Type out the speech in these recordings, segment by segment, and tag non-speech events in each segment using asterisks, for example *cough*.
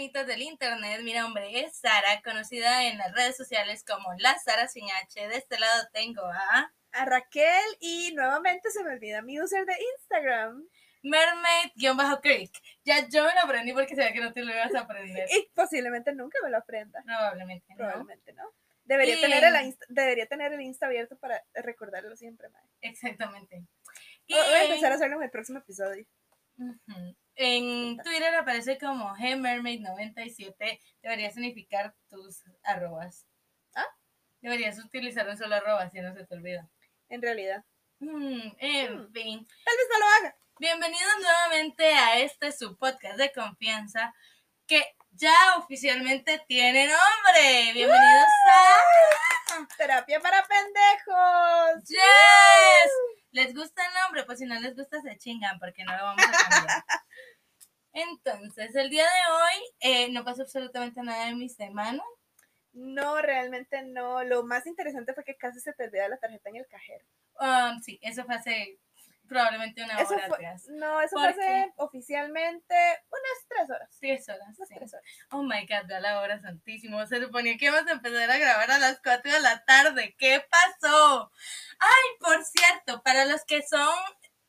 Personitas del internet. Mi nombre es Sara, conocida en las redes sociales como La Sara Sin H. De este lado tengo a A Raquel y nuevamente se me olvida mi user de Instagram. Mermaid-Creek. Ya yo me lo aprendí porque sabía que no te lo ibas a aprender. Y posiblemente nunca me lo aprenda. Probablemente no. Probablemente no. Debería, Y- tener el insta, debería tener el Insta abierto para recordarlo siempre, mae. Exactamente. Y Voy a empezar a hacerlo en el próximo episodio. Ujú. En Twitter aparece como gmermaid97. Debería significar tus arrobas. ¿Ah? Deberías utilizar un solo arroba si no se te olvida. En realidad. Mm, en Mm. fin. Tal vez no lo haga. Bienvenidos nuevamente a este su podcast de confianza que ya oficialmente tiene nombre. Bienvenidos a Terapia para pendejos. Yes. ¿Les gusta el nombre? Pues si no les gusta se chingan porque no lo vamos a cambiar. *laughs* Entonces, el día de hoy eh, no pasó absolutamente nada en mi semana. No, realmente no. Lo más interesante fue que casi se te olvida la tarjeta en el cajero. Um, sí, eso fue hace probablemente una Eso hora fue, atrás. no, eso ¿Por fue hace oficialmente unas tres horas. Tres horas. Sí. tres horas. Oh my god, ya la hora santísimo. Se suponía que íbamos a empezar a grabar a las 4 de la tarde. ¿Qué pasó? Ay, por cierto, para los que son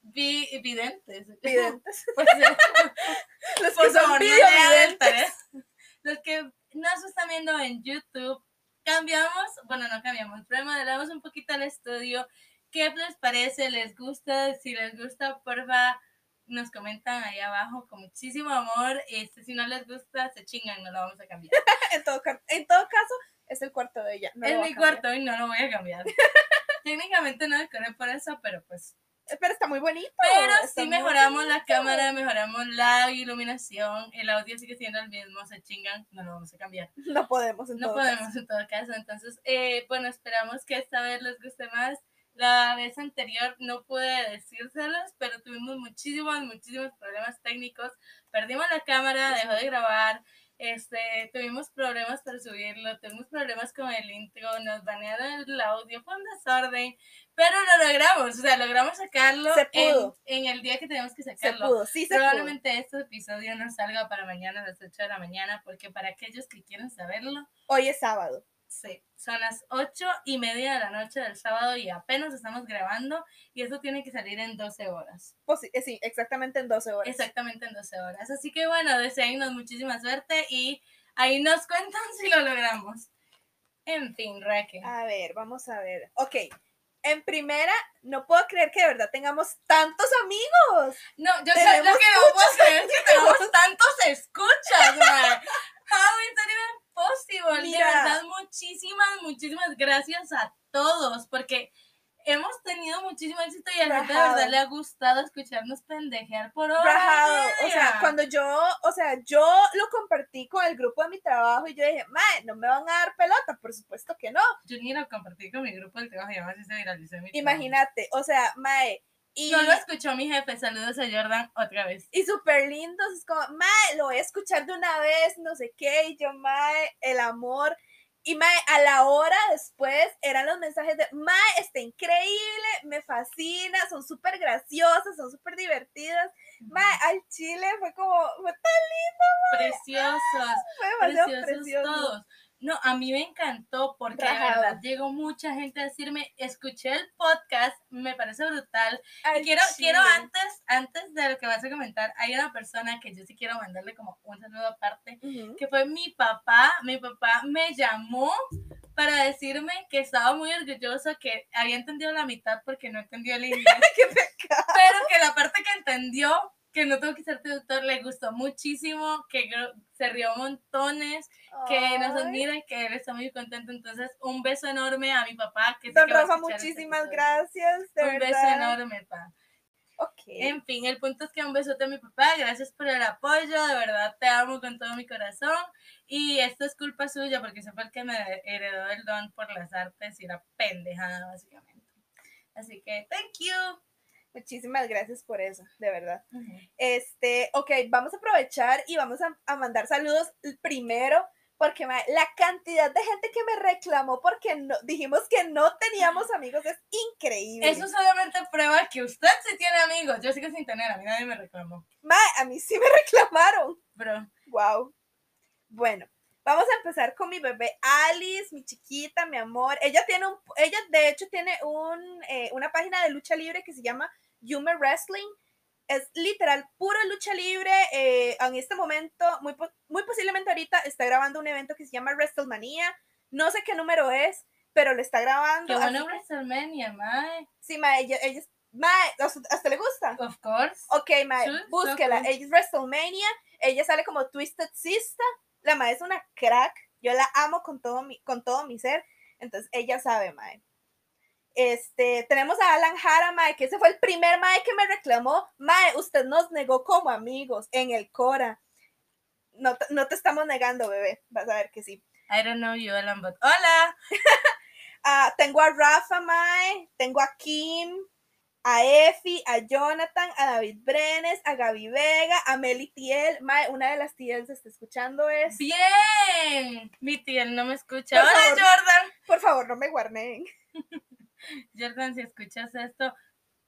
vi- videntes. Videntes. *laughs* Pues, *laughs* Los por que son favor, no el videovidentes. tarea. Los que nos están viendo en YouTube, cambiamos, bueno, no cambiamos, remodelamos un poquito el estudio. ¿Qué les parece? ¿Les gusta? Si les gusta, porfa, nos comentan ahí abajo con muchísimo amor. Este, si no les gusta, se chingan, no lo vamos a cambiar. *laughs* en, todo, en todo caso, es el cuarto de ella. no es mi cuarto y no lo voy a cambiar. Técnicamente no decoré por eso, pero pues Pero está muy bonito. Pero sí mejoramos la cámara, mejoramos la iluminación, el audio sigue siendo el mismo, se chingan, no lo vamos a cambiar. *laughs* No podemos, en No todo podemos caso. en todo caso, entonces, eh, bueno, esperamos que esta vez les guste más. La vez anterior no pude decírselos, pero tuvimos muchísimos, muchísimos problemas técnicos. Perdimos la cámara, dejó de grabar, este, tuvimos problemas para subirlo, tuvimos problemas con el intro, nos banearon el audio, fue un desorden, pero lo logramos, o sea, logramos sacarlo Se en, pudo. en el día que teníamos que Se sacarlo. pudo, sí se pudo. Probablemente este episodio no salga para mañana a las 8 de la mañana, porque para aquellos que quieren saberlo, Hoy es sábado. Sí, son las 8 y media de la noche del sábado y apenas estamos grabando y eso tiene que salir en 12 horas. Pues sí, eh, sí, exactamente en 12 horas. Exactamente en 12 horas. Así que bueno, deseennos muchísima suerte y ahí nos *laughs* cuentan si lo logramos. En fin, Raquel. A ver, vamos a ver. Ok. En primera, no puedo creer que de verdad tengamos tantos amigos. No, yo sé lo que no puedo creer que tenemos tantos escuchas, man. How is that even possible? Mira. De verdad, muchísimas, muchísimas gracias a todos, porque hemos tenido muchísimo éxito y a la gente de verdad le ha gustado escucharnos pendejear por horas. y Rajado. O sea, cuando yo, o sea, yo lo compartí con el grupo de mi trabajo y yo dije, mae, no me van a dar pelota, por supuesto que no. Yo ni lo compartí con mi grupo del trabajo y además se viralizó en mi trabajo. Imagínate, o sea, mae, y, No lo escuchó mi jefe. Saludos a Jordan otra vez. y súper lindos, es como, mae, lo voy a escuchar de una vez, no sé qué, y yo, mae, el amor. Y mae, a la hora después eran los mensajes de, mae, está increíble, me fascina, son súper graciosas, son súper divertidas. Mae, al chile fue como, fue, Preciosos. fue demasiado preciosos precioso. todos. No, a mí me encantó porque Rajado. verdad llegó mucha gente a decirme, escuché el podcast, me parece brutal. Y quiero, chile. quiero antes, antes de lo que vas a comentar, hay una persona que yo sí quiero mandarle como un saludo aparte, que fue mi papá. Mi papá me llamó para decirme que estaba muy orgulloso, que había entendido la mitad porque no entendió el *laughs* inglés, Qué pecado. pero que la parte que entendió que no tuvo que ser traductor, le gustó muchísimo, que se rió montones, que nos Ay. admira y que él está muy contento. Entonces, un beso enorme a mi papá. Que Don que Rafa, escuchar este muchísimas gracias, de Un beso enorme, pa. Ok. En fin, el punto es que un besote a mi papá, gracias por el apoyo, de verdad te amo con todo mi corazón y esto es culpa suya porque fue el que me heredó el don por las artes y la pendejada básicamente. Así que, thank you. Muchísimas gracias por eso, de verdad. Este, ok, vamos a aprovechar y vamos a, a mandar saludos primero, porque la cantidad de gente que me reclamó porque no, dijimos que no teníamos amigos es increíble. Eso solamente prueba que usted sí tiene amigos, yo sigo sin tener, a mí nadie me reclamó, Mae, a mí sí me *laughs* reclamaron. bro. Wow. Bueno, vamos a empezar con mi bebé Alice, mi chiquita, mi amor. Ella tiene un, ella de hecho tiene un, eh, una página de lucha libre que se llama Yume Wrestling. Es literal pura lucha libre. eh, en este momento, muy, muy posiblemente ahorita está grabando un evento que se llama WrestleMania. No sé qué número es, pero lo está grabando. Qué así bueno que- WrestleMania, mae. sí, ma, ella, ella es- ma, ¿hasta le gusta? Of course. Ok, mae, búsquela. cool. Ella es WrestleMania. Ella sale como Twisted Sister. La mae es una crack. Yo la amo con todo mi, con todo mi ser. Entonces, ella sabe, mae. Este, tenemos a Alan Jara, mae, que ese fue el primer mae que me reclamó. Mae, usted nos negó como amigos en el Cora. No, no te estamos negando, bebé. Vas a ver que sí. I don't know you, Alan, but hola. *laughs* Ah, tengo a Rafa, mae. Tengo a Kim, a Efi, a Jonathan, a David Brenes, a Gaby Vega, a Meli Tiel. Mae, una de las Tiel se está escuchando es. Bien. Mi tía no me escucha. Por Hola, favor. Jordan. Por favor, no me guarden. *laughs* *laughs* Jordan, si escuchas esto,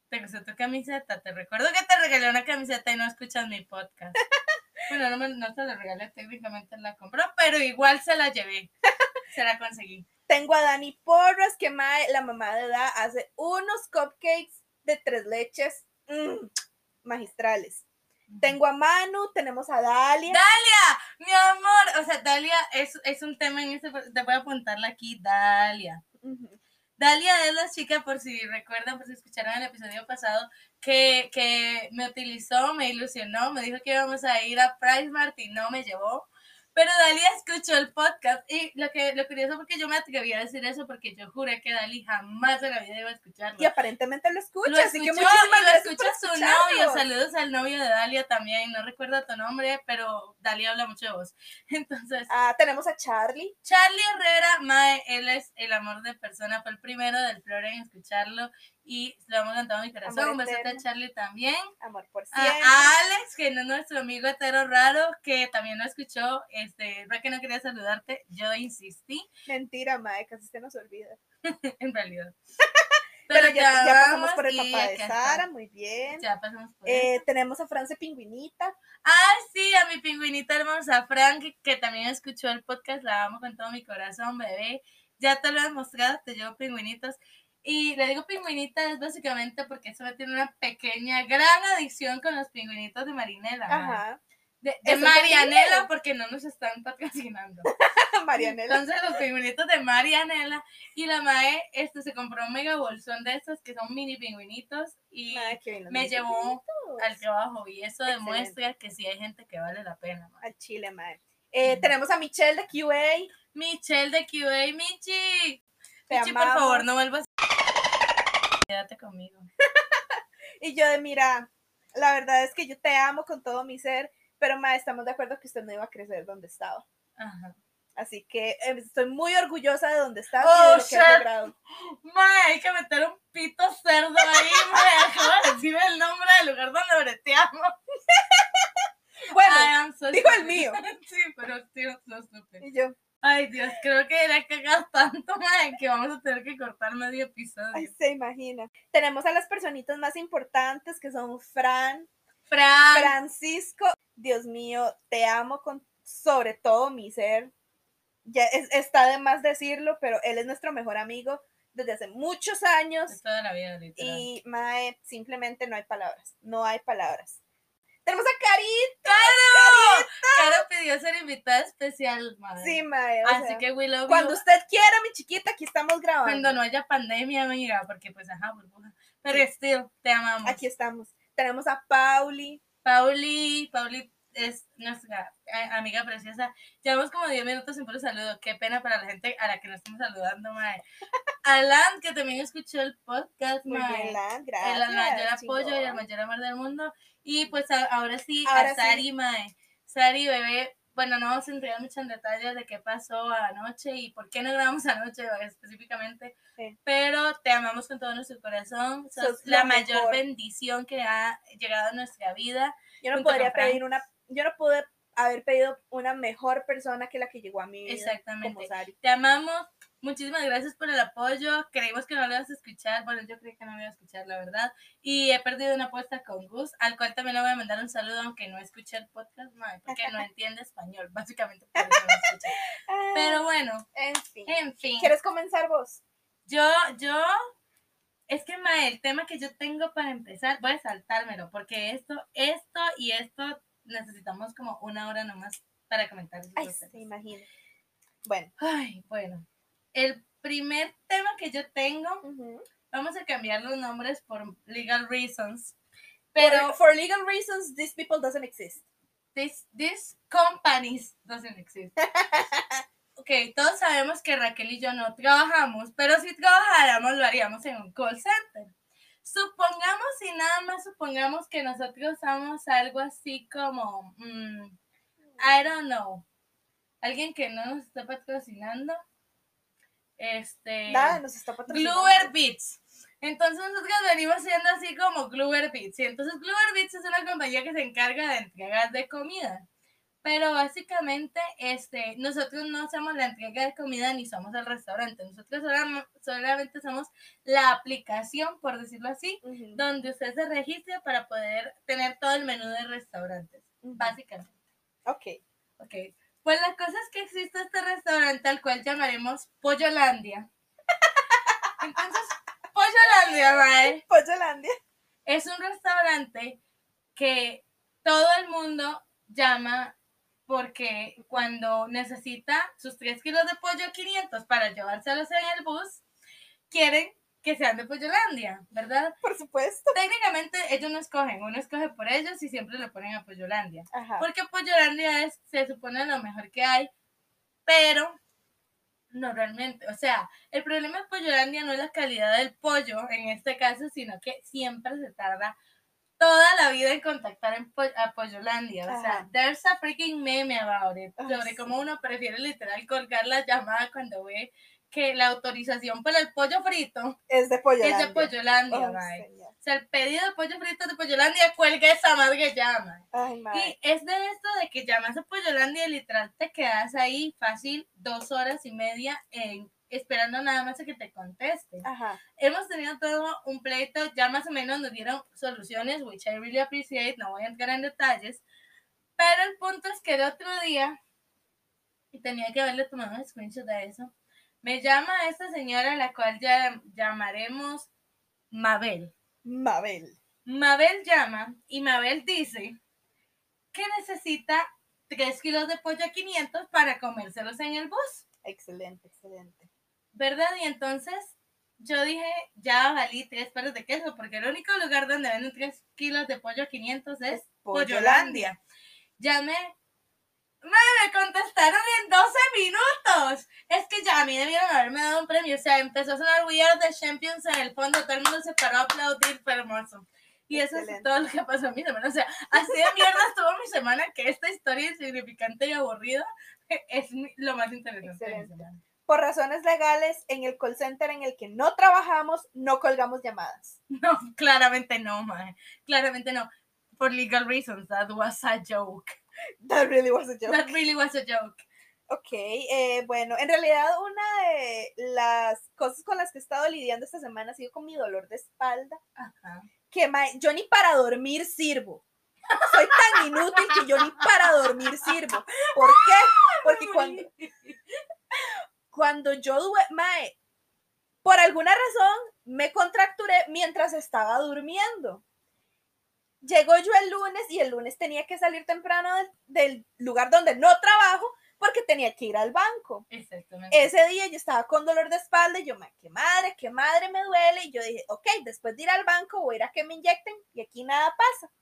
te gustó tu camiseta. Te recuerdo que te regalé una camiseta y no escuchas mi podcast. *laughs* Bueno, no, me, no te la regalé, técnicamente la compró, pero igual se la llevé. *laughs* Se la conseguí. Tengo a Dani Porras, que mae, la mamá de Da hace unos cupcakes de tres leches mm, magistrales. Tengo a Manu, tenemos a Dalia. Dalia, mi amor. O sea, Dalia es, es un tema en ese. Te voy a apuntarla aquí, Dalia. Dalia es la chica, por si recuerdan, por si escucharon el episodio pasado, que, que me utilizó, me ilusionó, me dijo que íbamos a ir a Price Mart y no me llevó. Pero Dalia escuchó el podcast y lo que lo curioso porque yo me atreví a decir eso porque yo juré que Dali jamás en la vida iba a escucharlo. Y aparentemente lo escucha, Lo así que escuchó muchísimas y lo escucha su novio. Saludos al novio de Dalia también. No recuerdo tu nombre, pero Dalia habla mucho de vos. *laughs* Entonces, Ah, tenemos a Charlie. Charlie Herrera, Mae, él es el amor de persona, fue el primero del flor en escucharlo y lo hemos cantado en mi corazón. Un besote a. Charlie también. Amor por siempre. a Alex, que no es nuestro amigo hetero raro, que también lo escuchó, este, que no quería saludarte, yo insistí, Mentira, mae, casi se nos olvida. *laughs* en realidad. *laughs* Pero, ya, ya pasamos por el papá de Sara, muy bien. Ya pasamos por Eh, tenemos a France Pingüinita. Ah, sí, a mi pingüinita hermosa, Frank, que también escuchó el podcast, la amo con todo mi corazón, bebé. Ya te lo he mostrado, te llevo pingüinitos. Y le digo pingüinita es básicamente porque eso me tiene una pequeña, gran adicción con los pingüinitos de Marinela. Ajá. De, de Marianela, porque no nos están patrocinando. *laughs* Marianela. Entonces los pingüinitos de Marianela y la Mae este, se compró un mega bolsón de estos que son mini pingüinitos y bien, me llevó al trabajo y eso Excelente. demuestra que sí hay gente que vale la pena. mae. Al chile, mae. Eh, tenemos a Michelle de QA. Michelle de QA, Michi. Te Michi, por favor, no vuelvas. Quédate conmigo. *laughs* Y yo de, mira, la verdad es que yo te amo con todo mi ser, pero mae, estamos de acuerdo que usted no iba a crecer donde estaba. Ajá. Así que eh, estoy muy orgullosa de donde estás y Oh, de lo que has logrado. Mae, hay que meter un pito cerdo ahí, *laughs* mae. Acabo de decir el nombre del lugar donde breteamos. *laughs* Bueno, so dijo el mío. sí, pero sí, so stupid. y yo, Ay, Dios, creo que la cagas tanto, mae, que vamos a tener que cortar medio episodio. ay, se imagina. Tenemos a las personitas más importantes que son Fran, Fran, Francisco. Dios mío, te amo con sobre todo mi ser. Ya es- está de más decirlo, pero él es nuestro mejor amigo desde hace muchos años. de toda la vida, literal. Y Mae, simplemente no hay palabras. No hay palabras. Tenemos a Carita. ¡Caro! Caro pidió ser invitada especial, madre. Sí, o Así sea, que love cuando you. usted quiera, mi chiquita, aquí estamos grabando. Cuando no haya pandemia, amiga, porque pues ajá, burbuja. Pero still, te amamos. Aquí estamos. Tenemos a Pauli. Pauli, Pauli es nuestra a- amiga preciosa. Llevamos como 10 minutos sin puro saludo. Qué pena para la gente a la que nos estamos saludando, mae. *laughs* Alan, que también escuchó el podcast, Muy mae. bien, Lan, gracias. el mayor apoyo y el chingón. mayor amor del mundo. Y pues a- ahora sí, Ahora a sí. Sari, mae. Sari, bebé, bueno, no vamos a entregar muchos detalles de qué pasó anoche y por qué no grabamos *laughs* anoche específicamente, Sí. pero te amamos con todo nuestro corazón. Sos Sos la mayor mejor. bendición que ha llegado a nuestra vida. Yo no podría pedir una, yo no pude haber pedido una mejor persona que la que llegó a vida. Exactamente. Como Sari. Te amamos. Muchísimas gracias por el apoyo. Creímos que no lo ibas a escuchar. Bueno, yo creí que no me iba a escuchar, la verdad. Y he perdido una apuesta con Gus, al cual también le voy a mandar un saludo, aunque no escuché el podcast, mae, porque no *laughs* entiende español, básicamente. Por eso no escucha. Ah, Pero bueno, en fin. en fin. ¿Quieres comenzar vos? Yo, yo, es que, mae, el tema que yo tengo para empezar, voy a saltármelo, porque esto, esto y esto necesitamos como una hora nomás para comentar. Ay, se. Bueno. Ay, bueno. El primer tema que yo tengo, vamos a cambiar los nombres por legal reasons. Pero Pero for legal reasons, these people doesn't exist. this, these companies doesn't exist. *laughs* Ok, todos sabemos que Raquel y yo no trabajamos, pero si trabajáramos lo haríamos en un call center. Supongamos y nada más supongamos que nosotros somos algo así como, mm, I don't know, alguien que no nos está patrocinando. Este. Nada, nos está patrocinando. Gluer Beats. Entonces nosotros venimos siendo así como Gluer Beats. Y entonces Gluer Beats es una compañía que se encarga de entregas de comida. Pero básicamente este, nosotros no hacemos la entrega de comida ni somos el restaurante. Nosotros solam- solamente somos la aplicación, por decirlo así, donde usted se registre para poder tener todo el menú de restaurantes. Básicamente. Ok. Ok. Pues la cosa es que existe este restaurante al cual llamaremos Pollolandia. *laughs* Entonces, Pollolandia, mae, Pollolandia. es un restaurante que todo el mundo llama porque cuando necesita sus 3 kilos de pollo 500 para llevárselos en el bus, quieren que sean de Pollolandia, ¿verdad? Por supuesto. Técnicamente ellos no escogen, uno escoge por ellos y siempre le ponen a Pollolandia. Ajá. Porque Pollolandia es, se supone, lo mejor que hay, pero no realmente. O sea, el problema de Pollolandia no es la calidad del pollo en este caso, sino que siempre se tarda toda la vida en contactar en po- a Pollolandia. O sea, there's a freaking meme about it, Ay, sobre sí. cómo uno prefiere literal colgar la llamada cuando ve que la autorización para el pollo frito Es de Pollolandia. es de Pollolandia, Oh. O sea, el pedido de pollo frito de Pollolandia cuelga esa madre llama. Ay. Y es de esto de que llamas a Pollolandia y literal te quedas ahí fácil dos horas y media en, esperando nada más a que te conteste. Ajá. Hemos tenido todo un pleito, ya más o menos nos dieron soluciones, which I really appreciate, no voy a entrar en detalles, pero el punto es que el otro día, y tenía que haberle tomado un screenshot de eso, me llama esta señora, la cual ya llamaremos Mabel. Mabel. Mabel llama y Mabel dice que necesita 3 kilos de pollo a 500 para comérselos en el bus, Excelente, excelente. ¿Verdad? Y entonces yo dije, ya valí tres pares de queso, porque el único lugar donde venden 3 kilos de pollo a 500 es Es Pollolandia. Llamé, me contestaron en 12 minutos. Es que ya a mí debieron haberme dado un premio. O sea, empezó a sonar We Are the Champions en el fondo, todo el mundo se paró a aplaudir, fue hermoso. Y eso es Excelente. todo lo que pasó en mi semana. O sea, así de mierda estuvo mi semana que esta historia insignificante y aburrida es lo más interesante de mi Excelente. semana. Por razones legales, en el call center en el que no trabajamos, no colgamos llamadas. *laughs* No, claramente no, man. Claramente no. For legal reasons, that was a joke. That really was a joke. That really was a joke. Ok, eh, bueno, en realidad una de las cosas con las que he estado lidiando esta semana ha sido con mi dolor de espalda, Ajá. que yo ni para dormir sirvo. Soy tan inútil que yo ni para dormir sirvo. ¿Por qué? Porque *laughs* cuando, cuando yo duermo, por alguna razón me contracturé mientras estaba durmiendo. Llegó yo el lunes y el lunes tenía que salir temprano del, del lugar donde no trabajo porque tenía que ir al banco. Exactamente. Ese día yo estaba con dolor de espalda y yo, "Ma, qué madre, qué madre me duele. Y yo dije, ok, después de ir al banco voy a ir a que me inyecten y aquí nada pasa.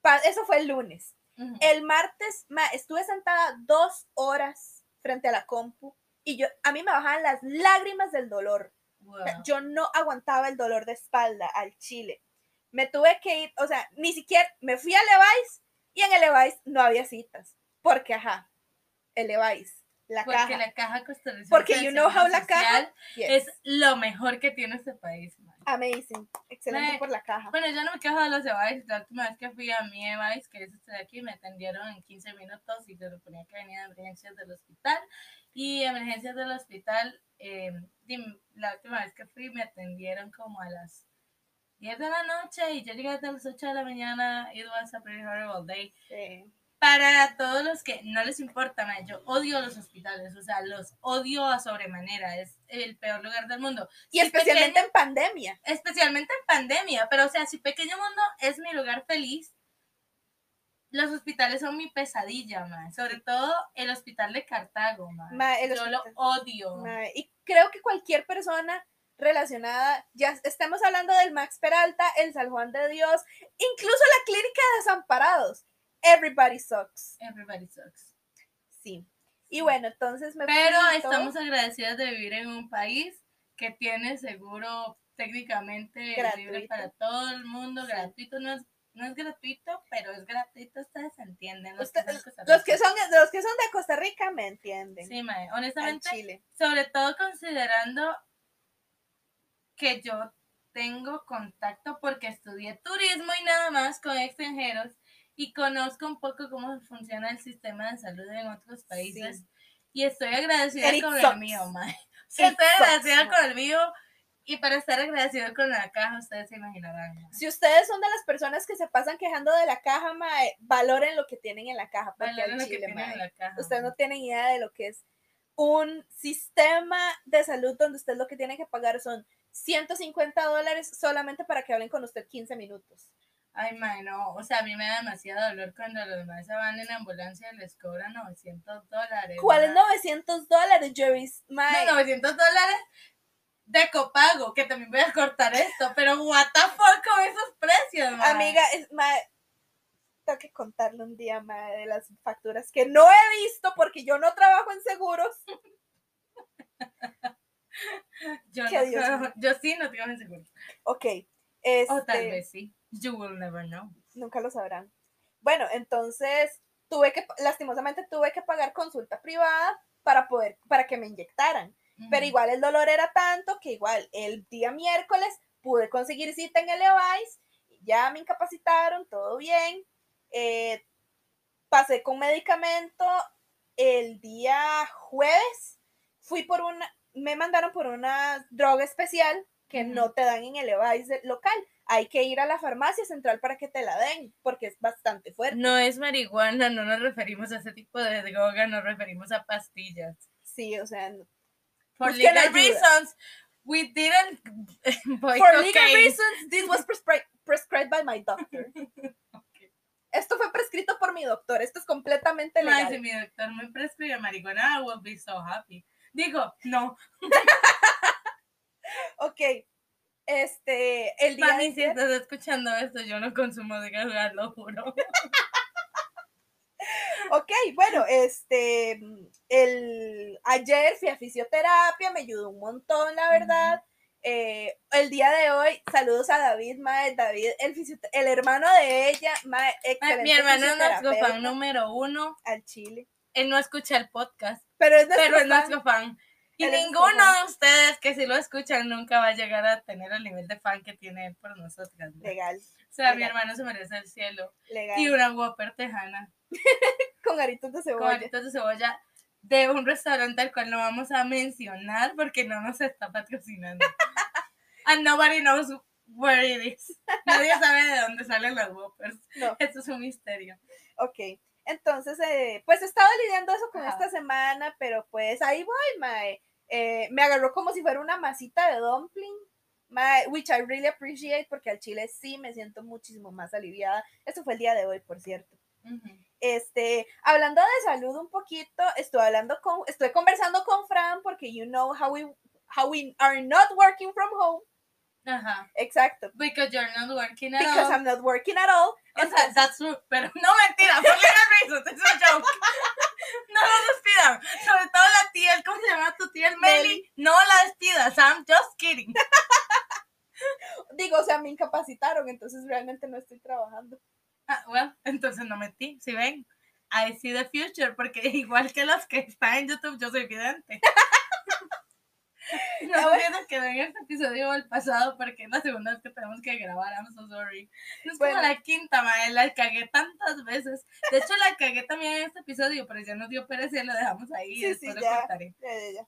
Pa- Eso fue el lunes. El martes ma, estuve sentada dos horas frente a la compu y yo, a mí me bajaban las lágrimas del dolor. Wow. Yo no aguantaba el dolor de espalda al chile. Me tuve que ir, o sea, ni siquiera me fui a Levi's y en el Levi's no había citas. Porque, ajá, el Levi's, la Porque caja. la caja costarricense Porque you know how la caja yes. es lo mejor que tiene este país. man. Amazing. Excelente Mae, por la caja. Bueno, yo no me quejo de los Evice. La última vez que fui a mi Evice, que es este de aquí, me atendieron en 15 minutos y se suponía que venía de emergencias del hospital. Y emergencias del hospital, eh, la última vez que fui me atendieron como a las 10 de la noche y yo llegué hasta las 8 de la mañana. It was a pretty horrible day. Sí. Para todos los que no les importa, mae, yo odio los hospitales, o sea, los odio a sobremanera, es el peor lugar del mundo. Y Si especialmente pequeño- en pandemia. especialmente en pandemia, pero o sea, si Pequeño Mundo es mi lugar feliz, los hospitales son mi pesadilla, mae. sobre todo el hospital de Cartago. Mae, el yo lo odio. Mae, Y creo que cualquier persona relacionada, ya estemos hablando del Max Peralta, el San Juan de Dios, incluso la clínica de desamparados. Everybody sucks. Everybody sucks. Sí. Y bueno, entonces me Pero todo. estamos agradecidas de vivir en un país que tiene seguro técnicamente libre Gratuito. para todo el mundo, Sí. gratuito, no es, no es gratuito, pero es gratuito, ustedes entienden. Los, Usted- que, son de Costa los que Rica. son los que son de Costa Rica me entienden. Sí, mae, honestamente, Chile. sobre todo considerando que yo tengo contacto porque estudié turismo y nada más con extranjeros y conozco un poco cómo funciona el sistema de salud en otros países Sí. y estoy agradecida con el mío, mae. *laughs* Estoy agradecida con el mío y para estar agradecido con la caja ustedes se imaginarán. Si ustedes son de las personas que se pasan quejando de la caja, mae, valoren lo que tienen en la caja. Porque Valoren al lo que tienen en la caja. ustedes no tienen idea de lo que es un sistema de salud donde usted lo que tiene que pagar son 150 dólares solamente para que hablen con usted 15 minutos. Ay, mae, no, o sea, a mí me da demasiado dolor cuando los demás van en ambulancia y les cobran 900 dólares. ¿Cuáles mae. 900 dólares, Jerry? No, 900 dólares de copago, que también voy a cortar esto, pero what the fuck con esos precios, mae? amiga, es, mae, tengo que contarle un día, mae, de las facturas que no he visto porque yo no trabajo en seguros. *laughs* yo, no Dios creo- yo sí no tengo seguro. Ok, este, O tal vez sí. You will never know. nunca lo sabrán. Bueno, entonces tuve que, lastimosamente tuve que pagar consulta privada para poder, para que me inyectaran. Pero Ujú. igual el dolor era tanto que igual el día miércoles pude conseguir cita en el ya me incapacitaron, todo bien. eh, pasé con medicamento el día jueves, fui por una, me mandaron por una droga especial que Ujú. no te dan en el local. Hay que ir a la farmacia central para que te la den, porque es bastante fuerte. No es marihuana, no nos referimos a ese tipo de droga, nos referimos a pastillas. Sí, o sea, no- For legal ayuda. reasons, we didn't *laughs* buy For legal reasons, this was prescri- prescribed by my doctor. *laughs* Esto fue prescrito por mi doctor. Esto es completamente legal. si mi doctor me prescribe marihuana, I will be so happy. Digo, no, *laughs* Ok. Este, el día de si estás escuchando esto, yo no consumo droga, lo juro. *laughs* Ok, bueno, este, el, ayer fui a fisioterapia, me ayudó un montón, la verdad. Eh, el día de hoy, saludos a David, mae, David, el, el hermano de ella, mae, excelente Mi hermano es nuestro fan número uno. al Chile. Él no escucha el podcast, Pero es nuestro pero es fan. nuestro fan. Y ninguno de ustedes que si lo escuchan nunca va a llegar a tener el nivel de fan que tiene él por nosotras. ¿no? legal, O sea, mi hermano se merece el cielo. legal, Y una Whopper tejana *laughs* con aritos de con cebolla. aritos de cebolla de un restaurante al cual no vamos a mencionar porque no nos está patrocinando. *laughs* And nobody knows where it is. Nadie sabe de dónde salen las Whoppers. No. Esto es un misterio. Ok, entonces, eh, pues he estado lidiando eso con Ajá. esta semana, pero pues ahí voy, mae. Eh, me agarró como si fuera una masita de dumpling, mae, which I really appreciate, porque al chile sí me siento muchísimo más aliviada. Esto fue el día de hoy, por cierto. Este, hablando de salud un poquito, estoy hablando con, estoy conversando con Fran, porque you know how we, how we are not working from home. Ajá. Exacto. Because you're not working at Because all. I'm not working at all. O sea, that's true. Pero no mentira, for legal reasons. It's a joke. No lo despidan. Sobre todo la tía, ¿cómo se llama tu tía? El Meli. Meli. No la despidas. I'm just kidding. *laughs* Digo, o sea, me incapacitaron, entonces realmente no estoy trabajando. Ah, well, entonces no metí. Si ven, I see the future. Porque *laughs* igual que los que están en YouTube, yo soy vidente. *laughs* No Ah, sé bueno. si nos quedó en este episodio el pasado porque es la segunda vez que tenemos que grabar. I'm so sorry. Es Bueno. como la quinta, madre. La cagué tantas veces. De hecho, la cagué también en este episodio, pero ya nos dio pereza y lo dejamos ahí. Sí, después sí, lo ya. contaré. Ya, ya.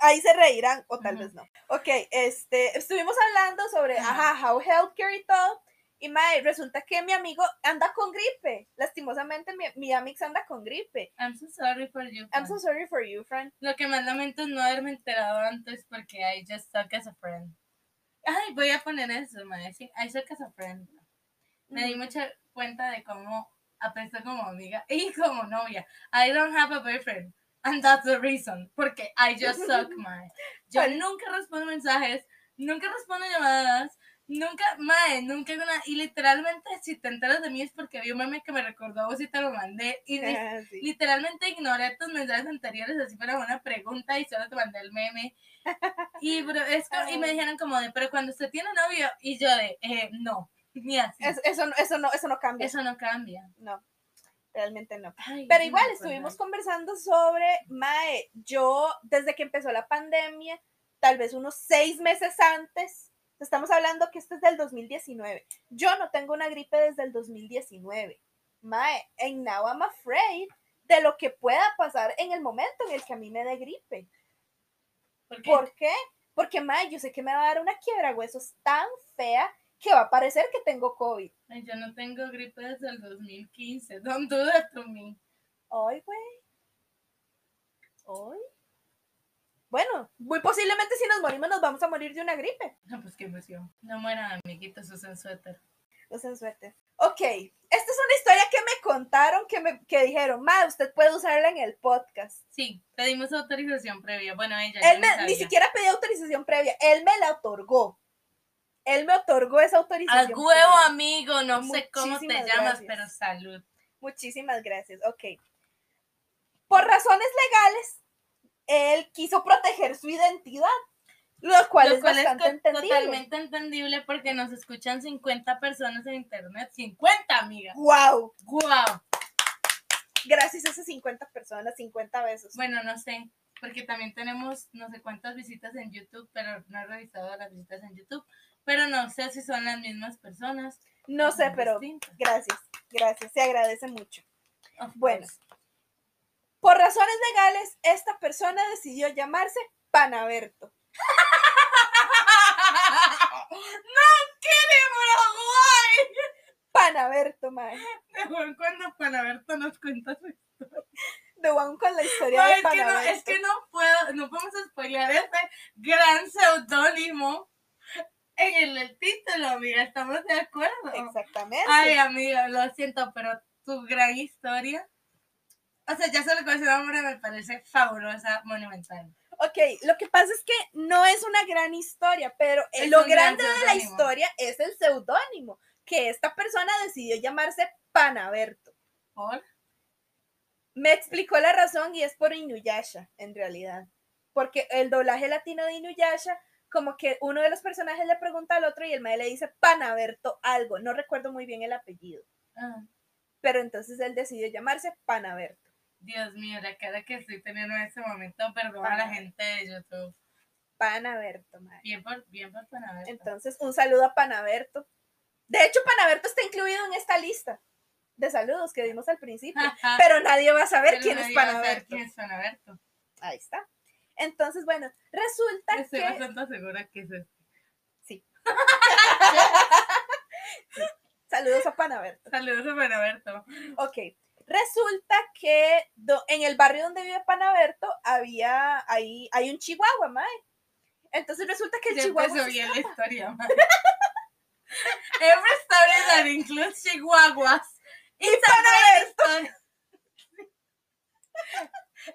Ahí se reirán, o tal Ujú. vez no. Ok, este, estuvimos hablando sobre, Ajá. ajá, how healthcare y todo. Y mae, resulta que mi amigo anda con gripe. Lastimosamente, mi, mi amix anda con gripe. I'm so sorry for you. I'm friend. so sorry for you, friend. Lo que más lamento es no haberme enterado antes porque I just suck as a friend. Ay, voy a poner eso, madre. Sí, I suck as a friend. Me di mucha cuenta de cómo apesto como amiga *laughs* y como novia. I don't have a boyfriend. And that's the reason. Porque I just suck, *laughs* mae. Yo nunca respondo mensajes, nunca respondo llamadas, nunca, mae, nunca nada. Y literalmente, si te enteras de mí es porque vi un meme que me recordó a vos y te lo mandé. Y *laughs* Ah, sí. literalmente ignoré tus mensajes anteriores así fuera una pregunta y solo te mandé el meme. Y, *laughs* bro, es co- y me dijeron como de, pero cuando usted tiene novio, y yo de, eh, no, ni así. Es- eso, no- eso, no, eso no cambia. Eso no cambia. No, realmente no. Ay, Pero igual estuvimos conversando sobre, Mae, yo desde que empezó la pandemia, tal vez unos seis meses antes, estamos hablando que esto es del 2019. Yo no tengo una gripe desde el 2019. Mae, and now I'm afraid de lo que pueda pasar en el momento en el que a mí me dé gripe. ¿Por qué? ¿Por qué? Porque, Mae, yo sé que me va a dar una quiebra huesos tan fea que va a parecer que tengo COVID. Ay, yo no tengo gripe desde el 2015. Don't do that to me. Hoy, güey. Hoy. Bueno, muy posiblemente si nos morimos nos vamos a morir de una gripe. No, pues qué emoción. No mueran, amiguitos, usen suéter. Usen suerte. Ok, esta es una historia que me contaron, que me que dijeron, ma, usted puede usarla en el podcast. Sí, pedimos autorización previa. Bueno, ella Él me, no ni siquiera pidió autorización previa, él me la otorgó. Él me otorgó esa autorización. huevo, previa. amigo. No sé cómo te llamas, pero salud. Muchísimas gracias. Ok. Por razones legales, él quiso proteger su identidad, lo cual Lo es cual es bastante co- entendible. totalmente entendible porque nos escuchan 50 personas en internet. 50, amiga. ¡Wow! ¡Wow! Gracias a esas 50 personas, 50 besos. Bueno, no sé, porque también tenemos no sé cuántas visitas en YouTube, pero no he revisado las visitas en YouTube. Pero no sé si son las mismas personas. No sé, pero distintas. gracias, gracias, se agradece mucho. Of Bueno. course. Por razones legales, esta persona decidió llamarse Panaberto. *laughs* ¡No queremos, guay! Panaberto, mae. Mejor cuando Panaberto nos cuenta su De one con la historia No, de es, que no, Panaberto. es que no puedo, no podemos spoilear este gran seudónimo en el, el título, amiga, ¿estamos de acuerdo? Exactamente. Ay, amiga, lo siento, pero tu gran historia, o sea, ya solo con ese nombre me parece fabulosa, monumental. Ok, lo que pasa es que no es una gran historia, pero Es lo gran grande de la historia es el seudónimo, que esta persona decidió llamarse Panaberto. ¿Por? Me explicó la razón y es por Inuyasha, en realidad. Porque el doblaje latino de Inuyasha, como que uno de los personajes le pregunta al otro y el mae le dice Panaberto algo. No recuerdo muy bien el apellido. Ah, Pero entonces él decidió llamarse Panaberto. Dios mío, la cara que estoy teniendo en este momento, perdón a la gente de YouTube. Panaberto, mae. Bien por, bien por Panaberto. Entonces, un saludo a Panaberto. De hecho, Panaberto está incluido en esta lista de saludos que dimos al principio. *laughs* Pero nadie va a saber Pero quién es Panaberto. ¿Quién es Panaberto? Ahí está. Entonces, bueno, resulta Estoy que. bastante segura que es este. Sí. *laughs* Saludos a Panaberto. Saludos a Panaberto. Ok. Resulta que do- en el barrio donde vive Panaberto había ahí hay un chihuahua, mae. Entonces resulta que el Ya chihuahua empezó bien la historia, man. *laughs* Every story that includes chihuahuas. y Panaberto. *laughs*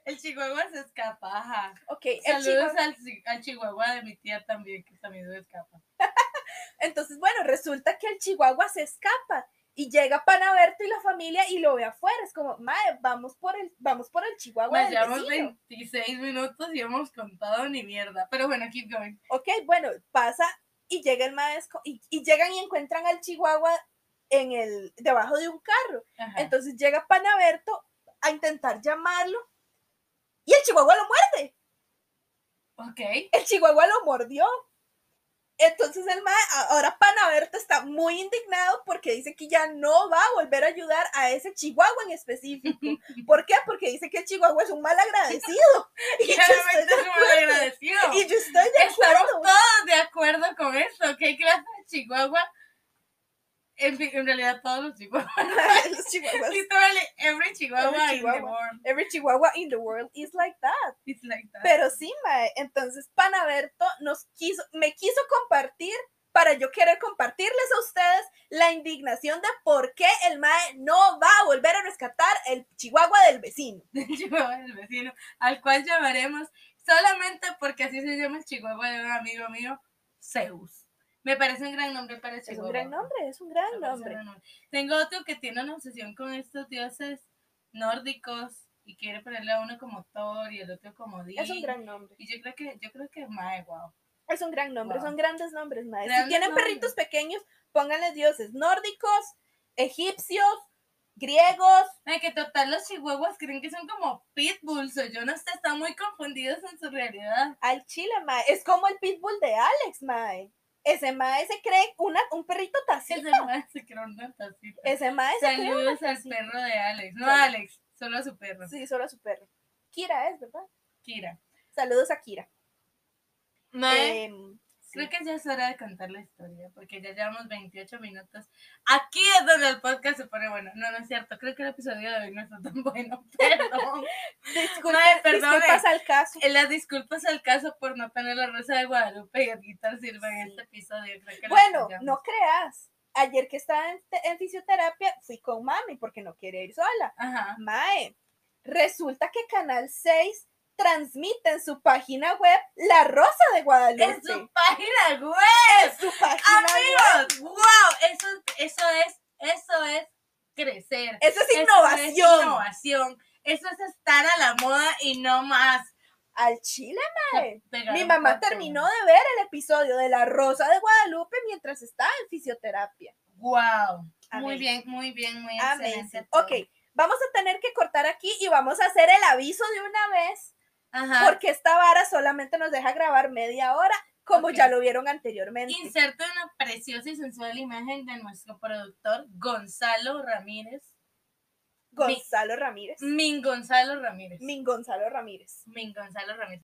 El chihuahua se escapa, ajá. Ok, el Saludos chihuahua, al, al chihuahua de mi tía también, que también se escapa. *laughs* Entonces, bueno, resulta que el chihuahua se escapa y llega Panaberto y la familia y lo ve afuera. Es como, mae, vamos por el, vamos por el chihuahua del llevamos vecino". 26 minutos y hemos contado ni mierda. Pero bueno, keep going. Ok, bueno, pasa y llega el maestro y, y llegan y encuentran al chihuahua en el, debajo de un carro. Ajá. Entonces llega Panaberto a intentar llamarlo y el chihuahua lo muerde. ok. El chihuahua lo mordió. Entonces el ma, ahora Panaberto está muy indignado porque dice que ya no va a volver a ayudar a ese chihuahua en específico. *laughs* ¿Por qué? Porque dice que el chihuahua es un mal agradecido. *laughs* Y yo estoy de acuerdo. agradecido. Y yo estoy de Estamos acuerdo. todos de acuerdo con eso. ¿Qué clase de chihuahua? En, realidad todos los chihuahuas. *laughs* Los chihuahuas. *laughs* Literally every chihuahua Every in the chihuahua. world. Every chihuahua in the world is like that. It's like that. Pero sí, mae. Entonces Panaberto nos quiso, me quiso compartir para yo querer compartirles a ustedes la indignación de por qué el mae no va a volver a rescatar el chihuahua del vecino. *laughs* del chihuahua del vecino, al cual llamaremos solamente porque así se llama el chihuahua de un amigo mío, Zeus. Me parece un gran nombre para el Es chihuahua. un gran nombre, es un gran nombre. nombre. Tengo otro que tiene una obsesión con estos dioses nórdicos y quiere ponerle a uno como Thor y el otro como Odín. Es un gran nombre. Y yo creo que, yo creo que Mae, wow. Es un gran nombre, Wow. son grandes nombres, mae. Si Grandes tienen nombres. perritos pequeños, pónganle dioses nórdicos, egipcios, griegos. Ay, que total los chihuahuas creen que son como pitbulls o yo no sé, están muy confundidos en su realidad. Al chile, mae. Es como el pitbull de Alex, mae. Ese mae se cree una, un perrito Ese tacita. mae se creó una tacita. Ese mae se cree Saludos al perro de Alex. No Saludos. Alex, solo a su perro. Sí, solo a su perro. Kira es, ¿verdad? Kira. Saludos a Kira. Mae, Em. Creo que ya es hora de contar la historia, porque ya llevamos 28 minutos. Aquí es donde el podcast se pone bueno. No, no es cierto. Creo que el episodio de hoy no está tan bueno. *laughs* Perdón. Perdone. disculpas al caso. Eh, Las disculpas al caso por no tener la rosa de Guadalupe y el guitar silva en este episodio. Creo que Bueno, no creas. Ayer que estaba en, en fisioterapia, fui con mami porque no quiere ir sola. Ajá. Mae, resulta que Canal 6 transmite en su página web La Rosa de Guadalupe. En su página web. En su página web. Amigos, wow, eso, eso es, eso es crecer. Eso es Eso innovación. es innovación. Eso es estar a la moda y no más. Al chile. Pegar Mi mamá terminó de ver el episodio de La Rosa de Guadalupe mientras estaba en fisioterapia. Wow. Muy bien, muy bien, muy excelente. Ok, vamos a tener que cortar aquí y vamos a hacer el aviso de una vez Ajá. porque esta vara solamente nos deja grabar media hora, como ya lo vieron anteriormente. Inserto una preciosa y sensual imagen de nuestro productor Gonzalo Ramírez. Gonzalo Ramírez. Min Gonzalo Ramírez. Min Gonzalo Ramírez. Min Gonzalo Ramírez.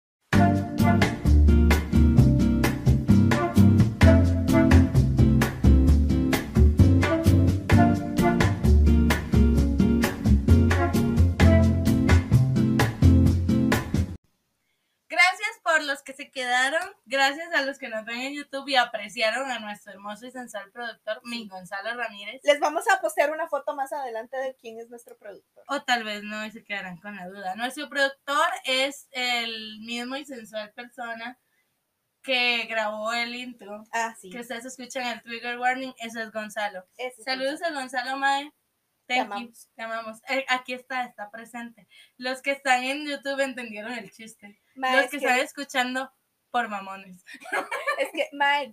Por los que se quedaron, gracias a los que nos ven en YouTube y apreciaron a nuestro hermoso y sensual productor, Min Gonzalo Ramírez. Les vamos a postear una foto más adelante de quién es nuestro productor. O tal vez no y se quedarán con la duda. Nuestro productor es el mismo y sensual persona que grabó el intro. Ah, sí. Que ustedes escuchan el trigger warning, eso es Gonzalo. ese es Saludos a Gonzalo Mae. Te Thank you. amamos. Te amamos. Eh, aquí está, está presente. Los que están en YouTube entendieron el chiste. Ma, Los es, que que, están escuchando por mamones. *laughs* es que, ma,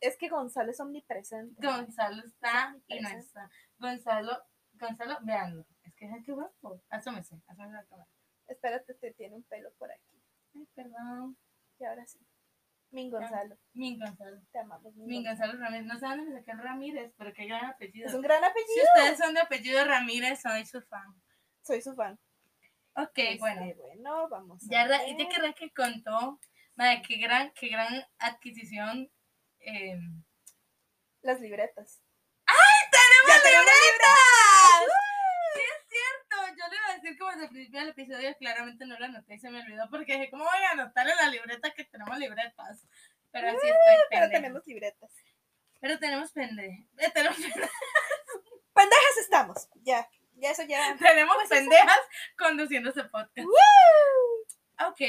es que Gonzalo es omnipresente. Gonzalo está y no está. Gonzalo, Gonzalo, veanlo. Es que es que guapo. Asómese, asómese la cámara. Espérate, te tiene un pelo por aquí. Ay, perdón. Y ahora sí. Min Gonzalo, Min Gonzalo. te amamos. Min Min Gonzalo. Gonzalo Ramírez. No sé dónde me saqué el Ramírez, pero qué gran apellido. Es un gran Si apellido. ustedes son de apellido Ramírez, soy su fan. Soy su fan. Ok, Este, bueno. bueno, vamos. Ya, a ver. ya que Raquel contó, madre, qué gran, qué gran adquisición. eh, Las libretas. ¡Tenemos ¡Ya tenemos libretas! Sí, es cierto. Yo le iba a decir como desde el principio del episodio, claramente no lo anoté y se me olvidó porque dije, ¿cómo voy a anotar en la libreta que tenemos libretas? Pero así estoy Pero tenemos libretas. Pero tenemos pende. eh, tenemos, Pendejas estamos. Ya. Ya eso ya. tenemos Pues eso. pendejas conduciendo ese podcast. Ok.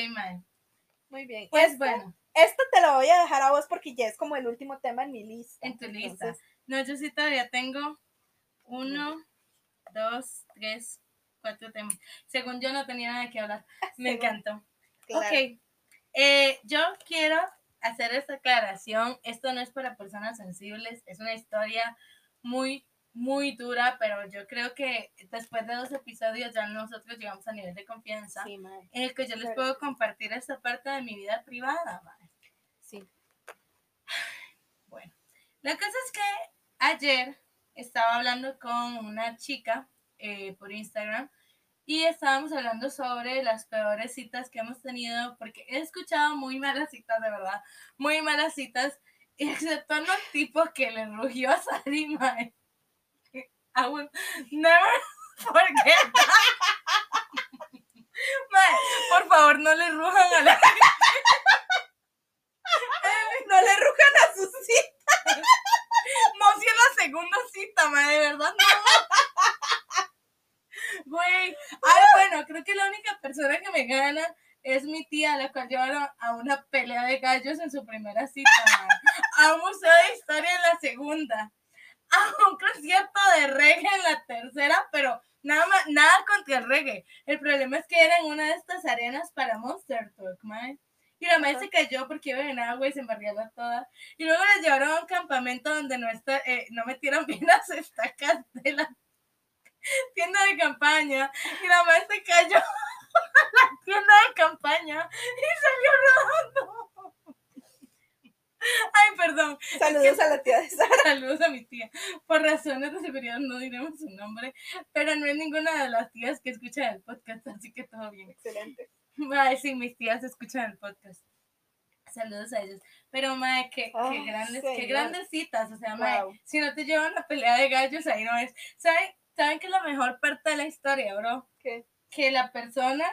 Muy bien. Pues Esta- bueno. Esta te la voy a dejar a vos porque ya es como el último tema en mi lista. En tu lista. No, yo sí todavía tengo uno, dos, tres, cuatro temas. Según yo no tenía nada que hablar. *laughs* Me encantó. claro. Ok. Eh, yo quiero hacer esta aclaración. Esto no es para personas sensibles. Es una historia muy, muy dura, pero yo creo que después de dos episodios ya nosotros llegamos a nivel de confianza Sí, en el que yo les puedo compartir esta parte de mi vida privada. Sí. Bueno, la cosa es que ayer estaba hablando con una chica eh, por Instagram y estábamos hablando sobre las peores citas que hemos tenido, porque he escuchado muy malas citas, de verdad, muy malas citas, *laughs* excepto en los tipos que le rugió a Sari, mae. *laughs* I will never *laughs* forget. Mae, por favor, no le rujan a la No le rujan a sus hijos. No, si es la segunda cita, ma, de verdad, no. Güey, ay, bueno, creo que la única persona que me gana es mi tía, la cual llevaron a una pelea de gallos en su primera cita, ma. A un museo de historia en la segunda. A un concierto de reggae en la tercera, pero nada más, nada contra el reggae. El problema es que era en una de estas arenas para Monster Talk, mae. Y la madre se cayó porque iba en agua y se embarriaba toda. Y luego la llevaron a un campamento donde no, está, eh, no metieron *laughs* bien las estacas de la *laughs* tienda de campaña. Y la madre se cayó *laughs* a la tienda de campaña y salió rodando. *laughs* Ay, perdón. Saludos a la tía de Sara. Saludos a mi tía. Por razones de seguridad no diremos su nombre, pero no es ninguna de las tías que escuchan el podcast, así que todo bien. Excelente. Ay, sí, mis tías escuchan el podcast. Saludos a ellos. Pero, mae, qué, qué Ay, grandes, qué grandes citas. O sea, Wow. si no te llevan a pelea de gallos, ahí no es. ¿Saben, ¿Saben qué es la mejor parte de la historia, bro? ¿Qué? Que la persona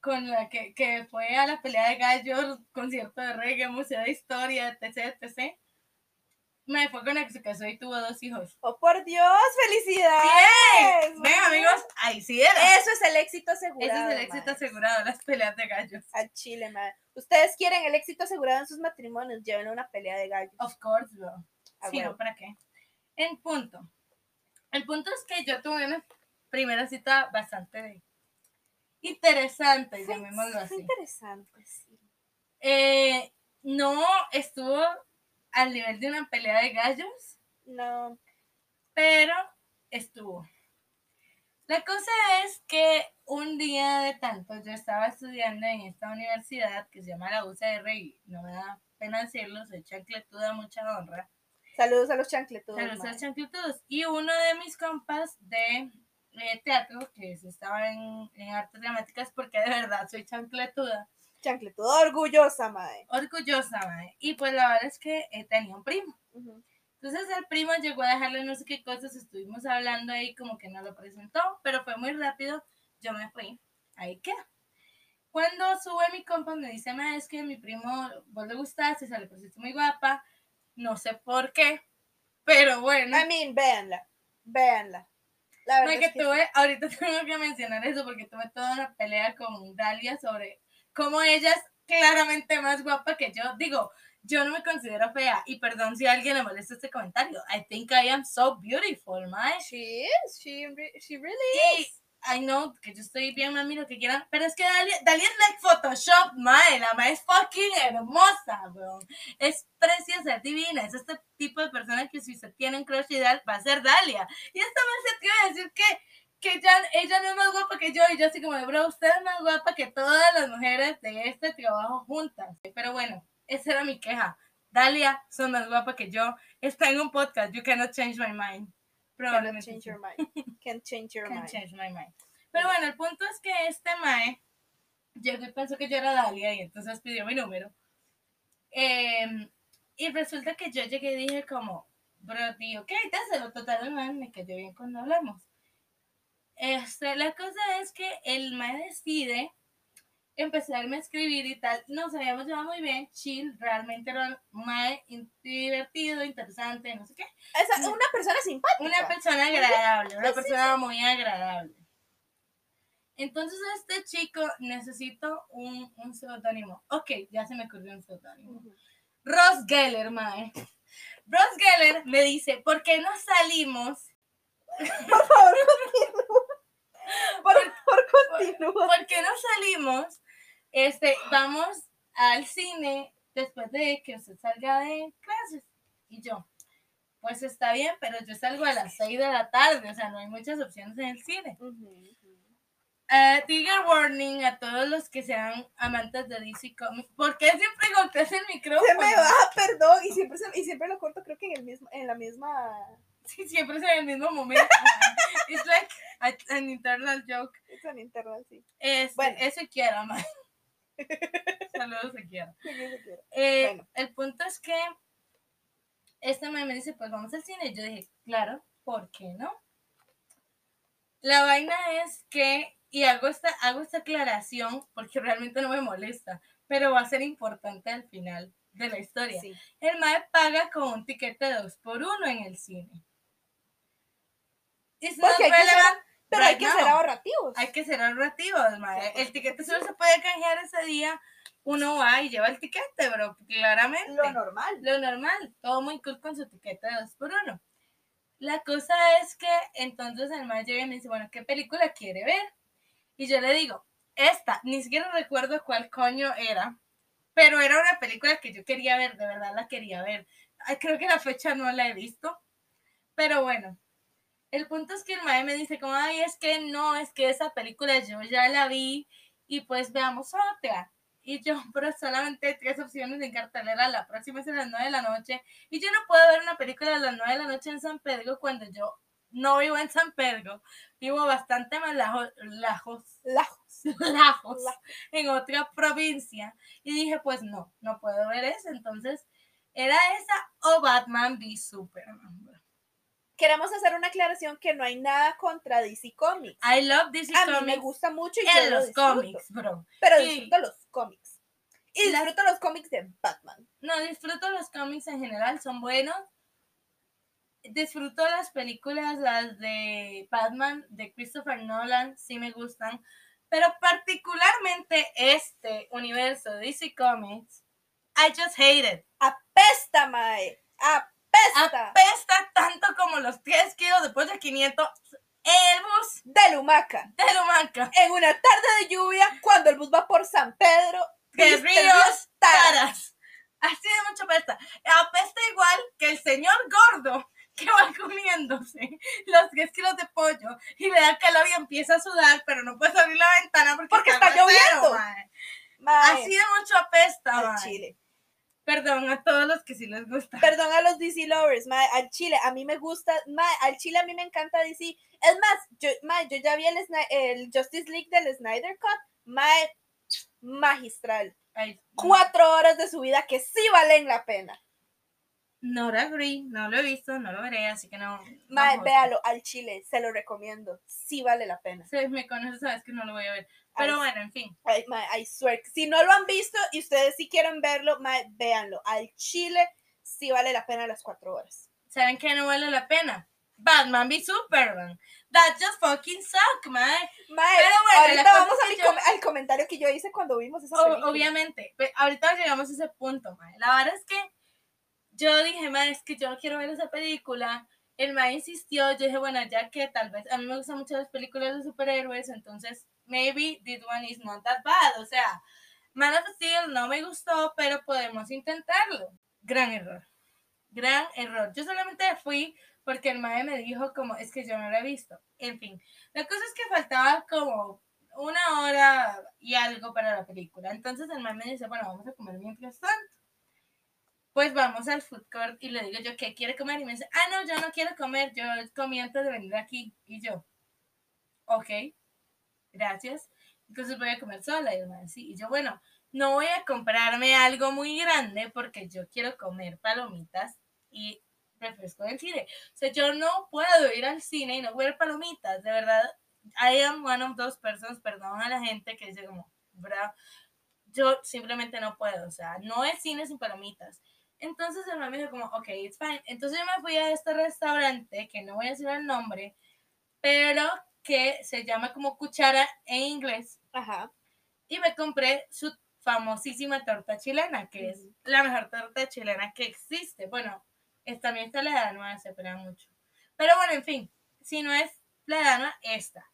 con la que, que fue a la pelea de gallos, concierto de reggae, museo de historia, etc, etc, me fue con la que se casó y tuvo dos hijos. Oh, por Dios, felicidades. Ven, Bueno, amigos, ahí sí era. Eso es el éxito asegurado. Ese es el éxito asegurado, las peleas de gallos. Al chile, man. Ustedes quieren el éxito asegurado en sus matrimonios, lleven una pelea de gallos. Of course, bro. A Sí. ¿no? ¿Para qué? En punto. El punto es que yo tuve una primera cita bastante interesante, Fue- llamémoslo fue así. interesante, sí. Eh, no estuvo al nivel de una pelea de gallos, No. pero estuvo. La cosa es que un día de tanto yo estaba estudiando en esta universidad que se llama la UCR y no me da pena decirlo, soy chancletuda, mucha honra. Saludos a los chancletudos. Saludos a los chancletudos. Y uno de mis compas de eh, teatro, que estaba en, en artes dramáticas, porque de verdad soy chancletuda, Chancletuda orgullosa, mae. orgullosa, mae. Y pues la verdad es que eh, tenía un primo. Entonces el primo llegó a dejarle no sé qué cosas, estuvimos hablando ahí, como que no lo presentó, pero fue muy rápido, yo me fui, ahí queda. Cuando sube mi compa me dice, ma, es que mi primo, vos le gustaste, se le pusiste muy guapa, no sé por qué, pero bueno. I mean, véanla. Véanla. La No, verdad que es que tuve, ahorita *laughs* tengo que mencionar eso porque tuve toda una pelea con Dalia sobre cómo ella es claramente más guapa que yo. Digo, yo no me considero fea y perdón si a alguien le molesta este comentario. I think I am so beautiful, my. She is. She, she really Y is. I know que yo estoy bien, mami, lo que quieran, pero es que Dalia, es like Photoshop, mae, la mae es fucking hermosa, weón. Es preciosa, es divina, es este tipo de persona que si usted tiene un crush ideal va a ser Dalia. Y esta mae se atreve a decir que, que ya, ella no es más guapa que yo, y yo así como, bro, usted es más guapa que todas las mujeres de este trabajo juntas. Pero bueno, esa era mi queja. Dalia, son más guapa que yo. Está en un podcast, You Cannot Change My Mind. Probablemente change your mind. Can't change your Can't mind. change my mind. Pero bueno, el punto es que este mae llegó y pensó que yo era Dalia y entonces pidió mi número. Em, y resulta que yo llegué y dije como, bro, tío, ¿qué? Dáselo total, el mae me cayó bien cuando hablamos. Este, la cosa es que el mae decide empezarme a escribir y tal. Nos habíamos llevado muy bien, chill, realmente era in- divertido, interesante, no sé qué. Esa, una persona simpática. Una persona agradable, una persona muy agradable. Entonces este chico necesito un, un seudónimo. Ok, ya se me ocurrió un seudónimo. Ross Geller, mae. Ross Geller me dice, ¿por qué no salimos? Por favor, continúa. *laughs* Por favor, continúa. ¿Por qué no salimos? Este, vamos al cine después de que usted salga de clases. Y yo, pues está bien, pero yo salgo a las 6 de la tarde, o sea, no hay muchas opciones en el cine. Uh, trigger warning a todos los que sean amantes de DC Comics. ¿Por qué siempre golpeas el micrófono? Se me va, perdón, y siempre, se- y siempre lo corto, creo que en, el mismo, en la misma... Sí, siempre es en el mismo momento. *laughs* It's like an internal joke. Es en internet, sí. Este, Bueno. Eso quiero, man. Saludos, quiero. Eh, Bueno. El punto es que este man me dice, pues vamos al cine. Yo dije, claro, ¿por qué no? La vaina es que, y hago esta, hago esta aclaración porque realmente no me molesta, pero va a ser importante al final de la historia. Sí. El MAE paga con un tiquete de dos por uno en el cine. It's not Porque ser- relevant Pero hay right que now. ser ahorrativos. Hay que ser ahorrativos, mae. El tiquete solo se puede canjear ese día. Uno va y lleva el tiquete, bro, claramente. Lo normal. Lo normal. Todo muy cool con su tiquete de dos por uno. La cosa es que entonces el mae llega y me dice, bueno, ¿qué película quiere ver? Y yo le digo, esta, ni siquiera recuerdo cuál coño era, pero era una película que yo quería ver, de verdad la quería ver. Creo que la fecha no la he visto, pero bueno. El punto es que el mae me dice como, ay, es que no, es que esa película yo ya la vi y pues veamos otra. Y yo, *laughs* pero solamente tres opciones en cartelera, la próxima es a las 9 de la noche. Y yo no puedo ver una película a las 9 de la noche en San Pedro cuando yo no vivo en San Pedro, vivo bastante más lejos, lejos, Lajos. lejos, *laughs* en otra provincia. Y dije, pues no, no puedo ver eso. Entonces, era esa o Batman v Superman. Queremos hacer una aclaración que no hay nada contra DC Comics. I love DC A mí me Comics gusta mucho y yo en lo los cómics, bro. Pero y- disfruto los cómics. Y disfruto los cómics de Batman. No, disfruto los cómics en general, son buenos. Disfruto las películas, las de Batman, de Christopher Nolan, sí me gustan. Pero particularmente este universo de DC Comics, I just hate it. Apesta, Mae. Apesta. Apesta tanto como los 10 kilos de pollo 500 en el bus de Lumaca. de Lumanca. En una tarde de lluvia, cuando el bus va por San Pedro. De ríos río Tara. taras. Así de mucho apesta. Apesta igual que el señor gordo que va comiéndose los 10 kilos de pollo y le da calor y empieza a sudar, pero no puede abrir la ventana porque, Porque está aguacero, lloviendo. mae. Mae, Así de mucho apesta, chile. Perdón a todos los que sí les gusta. Perdón a los DC lovers, mae, al chile, a mí me gusta, mae, al chile a mí me encanta DC. Es más, yo, yo ya vi el, el Justice League del Snyder Cut, mae, magistral. Ay, Cuatro horas de su vida que sí valen la pena. No lo agree, no lo he visto, no lo veré, así que no. no Mae, juzgo. véalo, al chile, se lo recomiendo. Sí vale la pena. Si me conoces, sabes que no lo voy a ver. Pero Ay, bueno, en fin. Ay, mae, I swear. Si no lo han visto y ustedes sí quieren verlo, mae, véanlo. Al chile sí vale la pena las cuatro horas. ¿Saben qué no vale la pena? Batman v Superman. That just fucking suck, man. Mae, Pero bueno, ahorita vamos es a que mi yo- com- al comentario que yo hice cuando vimos esa O- película. obviamente. Ahorita llegamos a ese punto, man. La verdad es que yo dije, man, es que yo no quiero ver esa película. El man insistió, yo dije, bueno, ya que tal vez, a mí me gustan mucho las películas de superhéroes, entonces, maybe this one is not that bad. O sea, Man of Steel no me gustó, pero podemos intentarlo. Gran error. Gran error. Yo solamente fui porque el mae me dijo como, es que yo no lo he visto. En fin, la cosa es que faltaba como una hora y algo para la película. Entonces el mae me dice, bueno, vamos a comer mientras tanto. Pues vamos al food court y le digo yo, ¿qué quiere comer? Y me dice, ah, no, yo no quiero comer, yo comí antes de venir aquí. Y yo, ok, gracias. Entonces voy a comer sola. Y sí. Y yo, bueno, no voy a comprarme algo muy grande porque yo quiero comer palomitas y refresco del cine. O sea, yo no puedo ir al cine y no ver palomitas. De verdad, I am one of those persons, perdón a la gente que dice como, bra, yo simplemente no puedo. O sea, no es cine sin palomitas. Entonces el man me dijo como, ok, it's fine. Entonces yo me fui a este restaurante, que no voy a decir el nombre, pero que se llama como cuchara en inglés. Ajá. Y me compré su famosísima torta chilena, que es la mejor torta chilena que existe. Bueno, también está la de Danua, se pelea mucho. Pero bueno, en fin, si no es la de Danua, esta.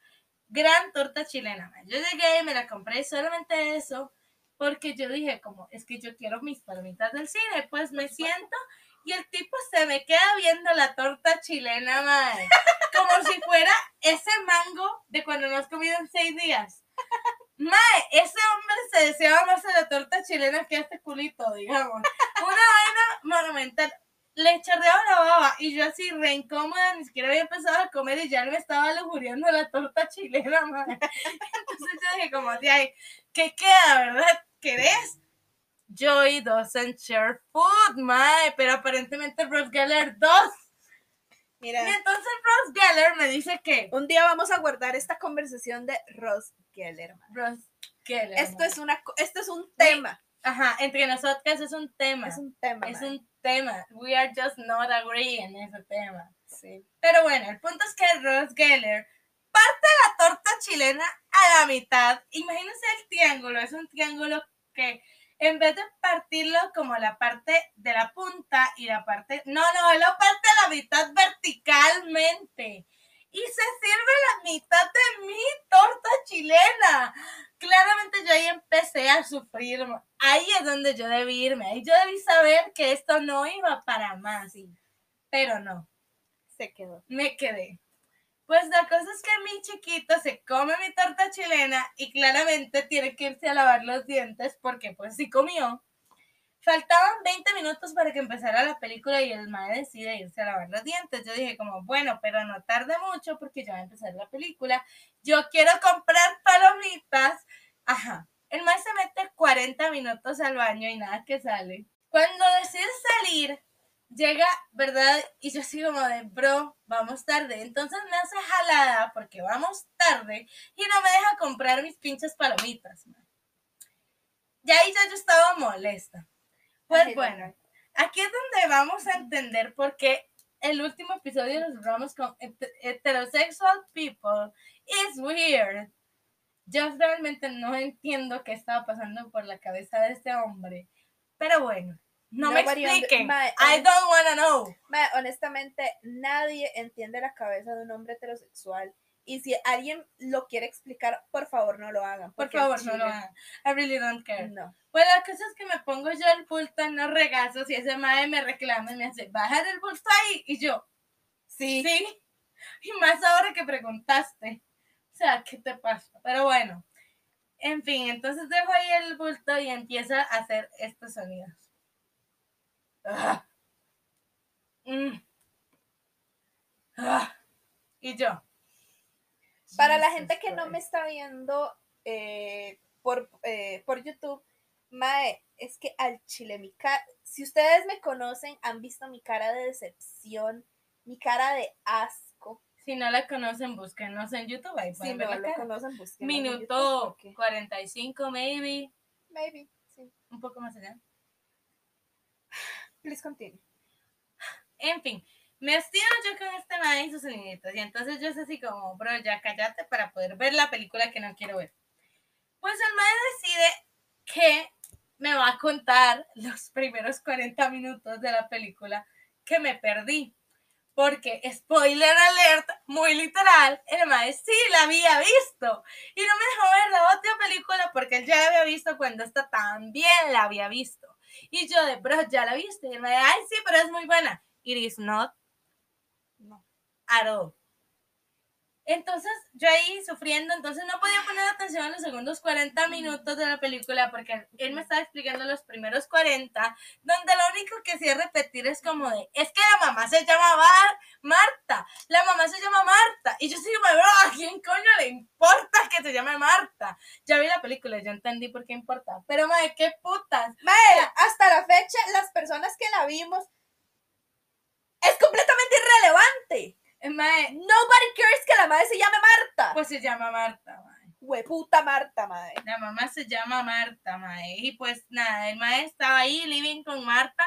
Gran torta chilena. man. Yo llegué y me la compré solamente eso, porque yo dije, como, es que yo quiero mis palomitas del cine. Pues me siento y el tipo se me queda viendo la torta chilena, madre. Como si fuera ese mango de cuando no has comido en seis días. Mae, ese hombre se deseaba más a la torta chilena que a este culito, digamos. Una vaina monumental. Le chorreaba la baba y yo así re incómoda, ni siquiera había empezado a comer y ya me estaba lujuriando la torta chilena, *laughs* mae. Entonces yo dije como, ahí, ¿qué queda, verdad? ¿Querés? Joy doesn't share food, mae, pero aparentemente Ross Geller dos. Mira, Y entonces Ross Geller me dice que... un día vamos a guardar esta conversación de Ross Geller. man. Ross Geller. Esto es una, esto es un tema. Ajá, entre nosotras es un tema. Es un tema. Es man. un tema. We are just not agreeing en ese tema. Sí. Pero bueno, el punto es que Ross Geller parte la torta chilena a la mitad. Imagínense el triángulo. Es un triángulo que en vez de partirlo como la parte de la punta y la parte... No, no, lo parte a la mitad verticalmente. Y se sirve la mitad de mi torta chilena. Claramente yo ahí empecé a sufrir. Ahí es donde yo debí irme. Ahí yo debí saber que esto no iba para más. Pero no Se quedó. me quedé. Pues la cosa es que mi chiquito se come mi torta chilena y claramente tiene que irse a lavar los dientes porque pues sí comió. Faltaban 20 minutos para que empezara la película y el mae decide irse a lavar los dientes. Yo dije como, bueno, pero no tarde mucho porque ya va a empezar la película. Yo quiero comprar palomitas. Ajá. El mae se mete 40 minutos al baño y nada que sale. Cuando decide salir, llega, ¿verdad? Y yo así como de, bro, vamos tarde. Entonces me hace jalada porque vamos tarde y no me deja comprar mis pinches palomitas. man. Y ahí ya yo estaba molesta. Pues bueno, aquí es donde vamos a entender por qué el último episodio nos cerramos con het- heterosexual people is weird. Yo realmente no entiendo qué estaba pasando por la cabeza de este hombre. Pero bueno, no me Nobody expliquen. I don't wanna know. Honestamente, nadie entiende la cabeza de un hombre heterosexual. Y si alguien lo quiere explicar, por favor no lo hagan. Por favor, no lo hagan. I really don't care. No. Pues la cosa es que me pongo yo el bulto en los regazos y ese madre me reclama y me hace, bajar el bulto ahí. Y yo, Sí. sí. Y más ahora que preguntaste. O sea, ¿qué te pasa? Pero bueno. En fin, entonces dejo ahí el bulto y empieza a hacer estos sonidos. Ah. Mm. Ah. Y yo. Para la gente que no me está viendo eh, por, eh, por YouTube, Mae, es que al chile, mi cara, si ustedes me conocen, han visto mi cara de decepción, mi cara de asco. Si no la conocen, búsquenos en YouTube. Ahí Si pueden no ver la conocen, búsquenlo en YouTube, Minuto porque- 45, maybe. Maybe, sí. Un poco más allá. Please continue. En fin, me hastio yo con este mae y sus soniditos. Y entonces yo es así como, bro, ya cállate para poder ver la película que no quiero ver. Pues el mae decide que me va a contar los primeros 40 minutos de la película que me perdí. Porque, spoiler alert, muy literal, el mae sí la había visto. Y no me dejó ver la otra película porque él ya la había visto cuando esta también la había visto. Y yo de, bro, ya la viste. Y él me ay, sí, pero es muy buena. It is not No. At all. Entonces, yo ahí sufriendo, entonces no podía poner atención en los segundos 40 minutos de la película porque él me estaba explicando los primeros 40, donde lo único que hacía repetir es como de, es que la mamá se llama Bar- Marta, la mamá se llama Marta, y yo sigo, bro, ¿a quién coño le importa que se llame Marta? Ya vi la película, ya entendí por qué importa, pero madre, qué putas, Mae, hasta la fecha, las personas que la vimos es completamente irrelevante. Eh, mae, Nobody cares que la madre se llame Marta. pues se llama Marta, mae. Hueputa Marta, madre. La mamá se llama Marta, mae. Y pues nada, el mae estaba ahí living con Marta.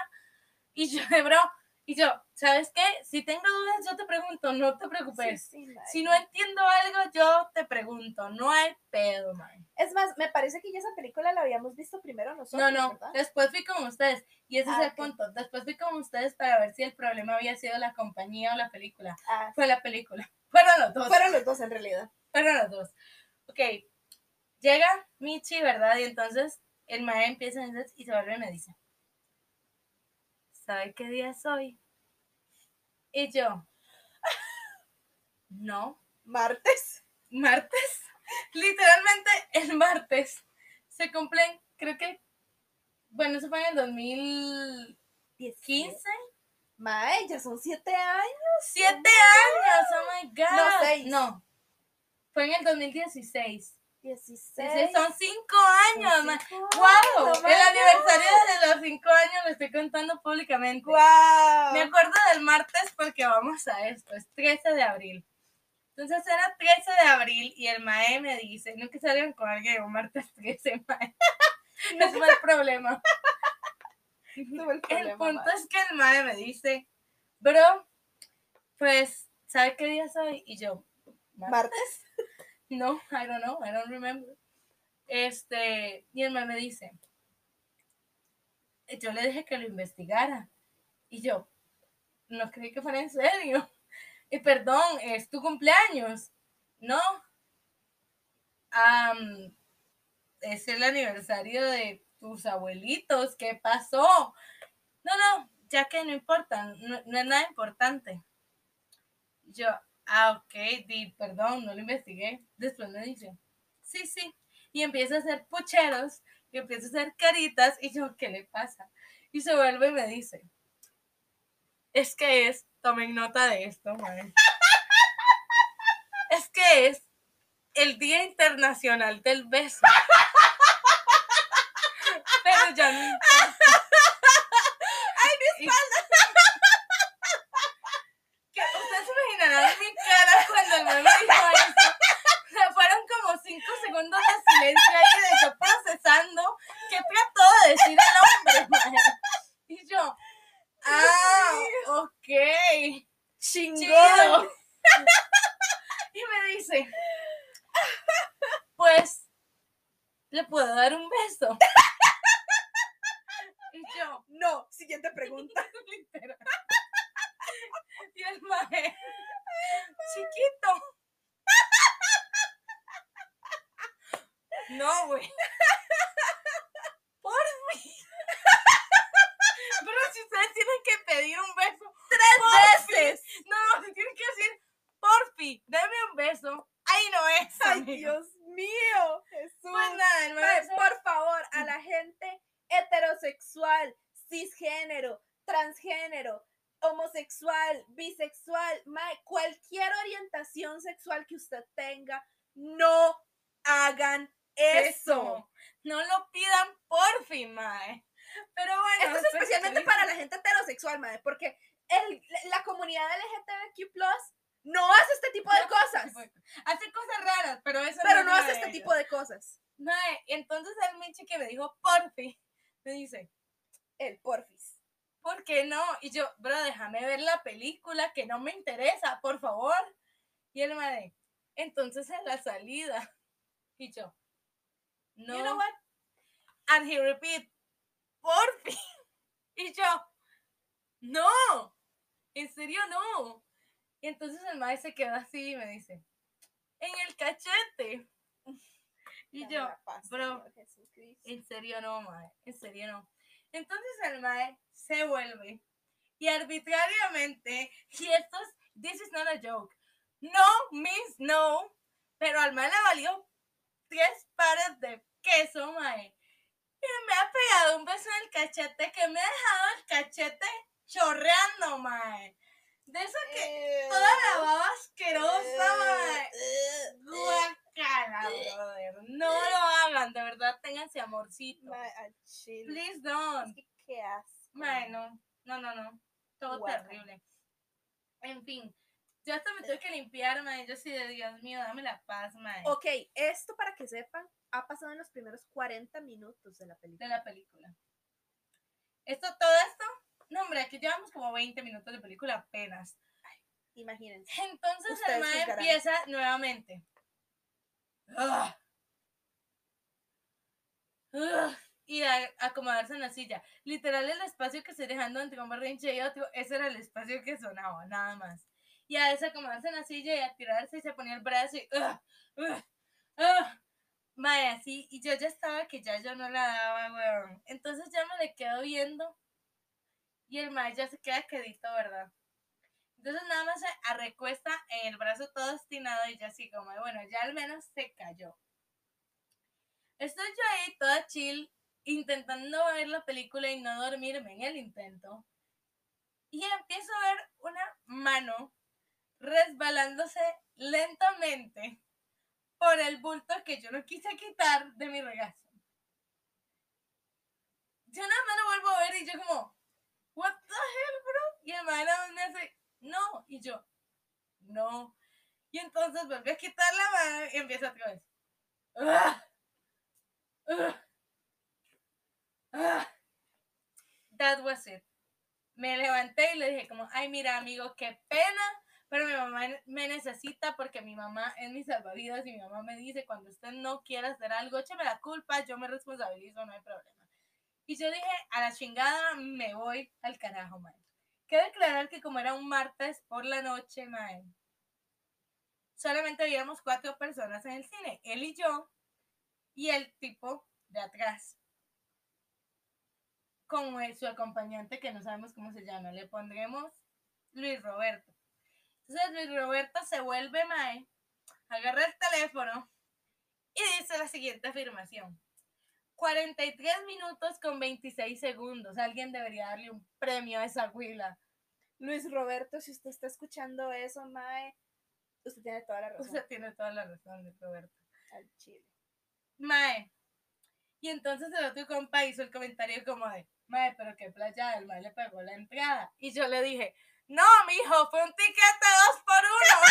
Y yo, *laughs* bro, Y yo, ¿sabes qué? Si tengo dudas, yo te pregunto, no te preocupes. Sí, sí, mae. Si no entiendo algo, yo te pregunto, no hay pedo, mae. Es más, me parece que ya esa película la habíamos visto primero nosotros. No, no, ¿verdad? después fui con ustedes. Y ese Ah, es el ok. punto. Después fui con ustedes para ver si el problema había sido la compañía o la película. Ah, Fue la película. *laughs* Fueron los dos. fueron los dos en realidad. Fueron los dos. Ok. Llega Michi, ¿verdad? Y entonces el maestro empieza a decir y se vuelve y me dice: ¿Sabe qué día es hoy? Y yo: *laughs* No. Martes. Martes. Literalmente el martes. Se cumplen, creo que. Bueno, eso fue en el 2015. Mae, ya son siete años. ¡Siete años! ¡Oh my god! No, seis. No. Fue en el 2016. Dieciséis. Dice, son cinco años, Son cinco ¡Wow! años, El aniversario de los cinco años lo estoy contando públicamente. ¡Guau! Me acuerdo del martes porque vamos a esto, es 13 de abril. Entonces era 13 de abril y el mae me dice, nunca salieron con alguien un martes 13, mae. *laughs* No fue el problema. El punto mae. es que el mae me dice, bro, pues, ¿sabe qué día soy? Y yo, Martes. *laughs* No, I don't know, I don't remember. Este, y el mae me dice, yo le dije que lo investigara. Y yo, no creí que fuera en serio. Y perdón, es tu cumpleaños. No. Es el aniversario de tus abuelitos. ¿Qué pasó? No, no, ya que no importa, no, no es nada importante. Yo, ah, ok, di, perdón, no lo investigué. Después me dice, sí, sí. Y empieza a hacer pucheros, y empieza a hacer caritas, y yo, ¿qué le pasa? Y se vuelve y me dice, es que es, tomen nota de esto, madre. *laughs* Es que es el Día Internacional del Beso. *laughs* Pero ya no Please don't. Es que qué asco. Mae, no, no, no. Todo terrible. En fin, yo hasta me tuve que limpiar, mae. Yo sí de Dios mío, dame la paz, mae. Ok, esto para que sepan, ha pasado en los primeros 40 minutos de la De película. la película. Esto, todo esto, No, hombre, aquí llevamos como 20 minutos de película apenas. Imagínense. Entonces el Ustedes mae juzgarán. empieza nuevamente. Ugh. Ugh. Y a acomodarse en la silla. Literal, el espacio que estoy dejando entre un berrinche y otro, ese era el espacio que sonaba, nada más. Y a desacomodarse en la silla y a tirarse y se ponía el brazo y. ugh, ugh, ugh. Mae, así. Y yo ya estaba que ya yo no la daba, weón. Entonces ya me le quedo viendo. Y el mae ya se queda quedito, ¿verdad? Entonces nada más se arrecuesta en el brazo todo estirado y ya así como, bueno, ya al menos se cayó. Estoy yo ahí toda chill, intentando ver la película y no dormirme en el intento. Y empiezo a ver una mano resbalándose lentamente por el bulto que yo no quise quitar de mi regazo. Yo nada más lo vuelvo a ver y yo como, what the hell, bro? Y el más me hace, no. Y yo, no. Y entonces volví a quitar la mano y empieza otra vez. "Ugh, ugh, ugh". That was it. Me levanté y le dije como, ay, mira, amigo, qué pena, pero mi mamá me necesita porque mi mamá es mi salvavidas y mi mamá me dice, cuando usted no quiera hacer algo, écheme la culpa, yo me responsabilizo, no hay problema. Y yo dije, a la chingada, me voy al carajo, man. Quiero aclarar que como era un martes por la noche, mae, solamente habíamos cuatro personas en el cine, él y yo, y el tipo de atrás, con su acompañante que no sabemos cómo se llama, le pondremos Luis Roberto. Entonces Luis Roberto se vuelve mae, agarra el teléfono y dice la siguiente afirmación. 43 minutos con 26 segundos. Alguien debería darle un premio a esa huila. Luis Roberto, si usted está escuchando eso, Mae, usted tiene toda la razón. Usted tiene toda la razón, Luis Roberto. Al chile. Mae. Y entonces el otro compa hizo el comentario como de, Mae, pero qué playa, el mae le pegó la entrada. Y yo le dije, no, mijo, fue un tiquete dos por uno.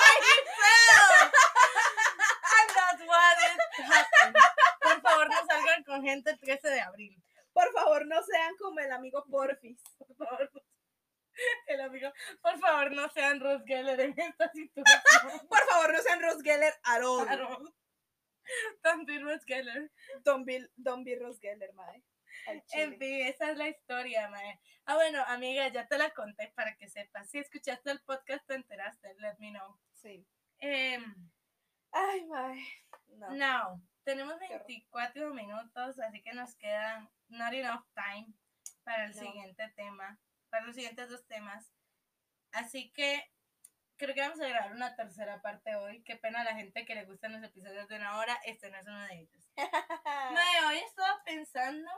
By himself. And that's what it happened. Por favor, no salgan con gente el 13 de abril. Por favor, no sean como el amigo Porfis. Por favor. El amigo, por favor, no sean Ross Geller en esta situación. Por favor, no sean Ross Geller at all. Claro. También Ross Geller. Don't be, don't be Ross Geller, Mae. En fin, esa es la historia, mae. Ah, bueno, amiga, ya te la conté para que sepas. Si escuchaste el podcast, te enteraste. Let me know. Sí. Em, Ay, Mae. No. now, tenemos Qué horror. 24 minutos, así que nos quedan not enough time para el No. siguiente tema, para los siguientes dos temas. Así que creo que vamos a grabar una tercera parte hoy. Qué pena a la gente que le gustan los episodios de una hora. Este no es uno de ellos. *laughs* No, hoy estaba pensando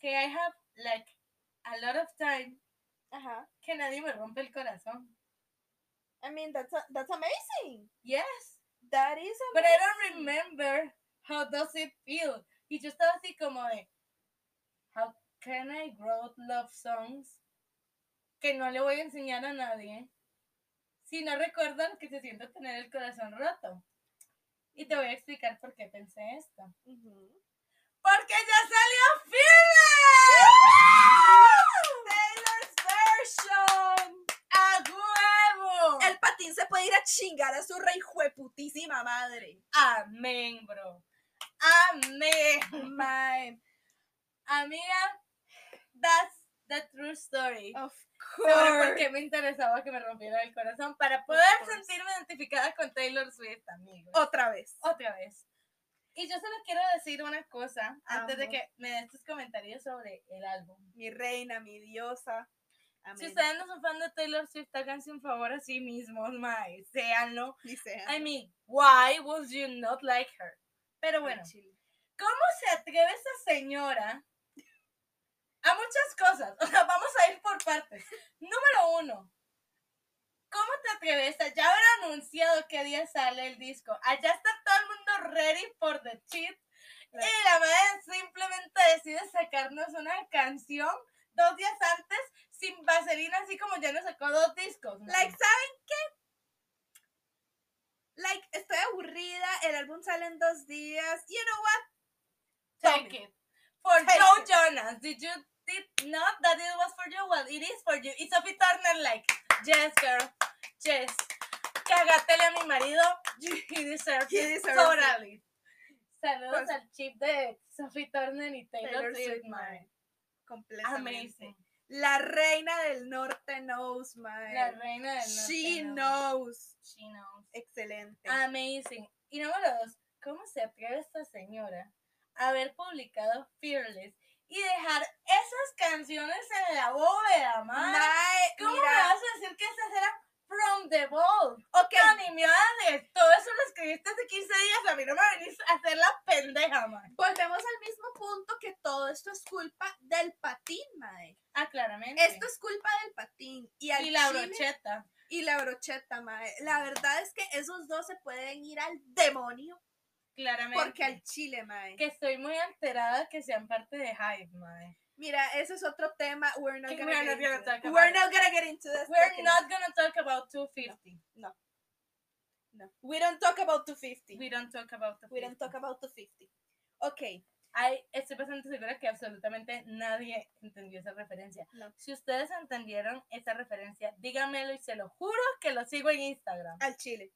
que I have like a lot of time Ajá. que nadie me rompe el corazón. I mean, that's, that's amazing. Yes, That is but I amazing. don't remember how does it feel. Y yo estaba así como de, how can I grow love songs que no le voy a enseñar a nadie si no recuerdo lo que se siente tener el corazón roto? Y te voy a explicar por qué pensé esto. Porque ya salió Fearless! Taylor's version. ¡A! El patín se puede ir a chingar a su rey jueputísima madre. Amén, bro. Amén. Mae. Amiga, that's the true story. Of Sobre por course. qué me interesaba que me rompieran el corazón para poder course. sentirme identificada con Taylor Swift, amigos. Otra vez. Otra vez. Y yo solo quiero decir una cosa antes de que me des tus comentarios sobre el álbum. Mi reina, mi diosa. Amén. Si ustedes no son fan de Taylor Swift, háganse un favor a sí mismos, mae. Séanlo. Ni sea. I mean, why would you not like her? Pero bueno. ¿cómo se atreve esa señora a muchas cosas? O sea, vamos a ir por partes. Número uno, ¿cómo te atreves a ya haber anunciado qué día sale el disco? Allá está todo el mundo ready for the shit. Y la madre simplemente decide sacarnos una canción dos días antes sin vaselina, así como ya nos sacó dos discos. Like, ¿saben qué? Like, estoy aburrida. El álbum sale en dos días. You know what? Take it. For Take Joe it. Jonas, did you did not that it was for you, well, it is for you. Y Sophie Turner, like, yes, girl, yes. Cagatele a mi marido, he deserves He it deserves it. totally. Saludos Pues- al chip de Sophie Turner y Taylor, Taylor Swift, man. Completamente. Amazing. La reina del norte knows, mae. La reina del norte. She no. knows. She knows. Excelente. Amazing. Y número dos, ¿cómo se atreve esta señora a haber publicado Fearless y dejar esas canciones en la bóveda, man? Mae, ¿Cómo me vas a decir que esas eran From the Vault? Ok, No, ni me hables. Todo eso lo escribiste hace 15 días. A mí no me venís a hacer la pendeja, man. volvemos al mismo punto que todo esto es culpa del patín, mae. Ah, claramente. Esto es culpa del patín. Y, al y la chile- brocheta. Y la brocheta, mae. La verdad es que esos dos se pueden ir al demonio. Claramente. Porque al chile, mae. Que estoy muy alterada que sean parte de Hive, man. Mira, ese es otro tema. We're not gonna we're get not gonna talk about We're not gonna get into this. We're not gonna talk about 250. No. No. We don't talk about 250. We don't talk about the We don't talk about 250. Ok. Ay, estoy bastante segura que absolutamente nadie entendió esa referencia. No. Si ustedes entendieron esa referencia, díganmelo y se lo juro que lo sigo en Instagram. Al chile.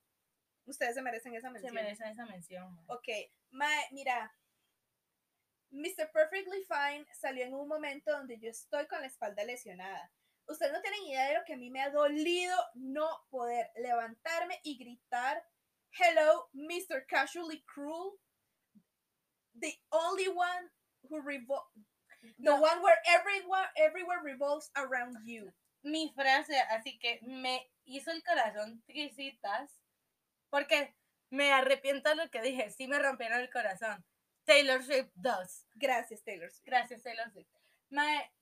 Ustedes se merecen esa Se mención. merecen esa mención. man. Ok, mae, mira. Mr. Perfectly Fine salió en un momento donde yo estoy con la espalda lesionada. Ustedes no tienen idea de lo que a mí me ha dolido no poder levantarme y gritar, Hello, Mr. Casually Cruel. The only one who revol the No. one where everyone everywhere revolves around you. Mi frase, así que me hizo el corazón tricitas porque me arrepiento de lo que dije. Sí me rompieron el corazón. Taylor Swift 2. Gracias, Taylor Swift. Gracias, Taylor Swift. Mae,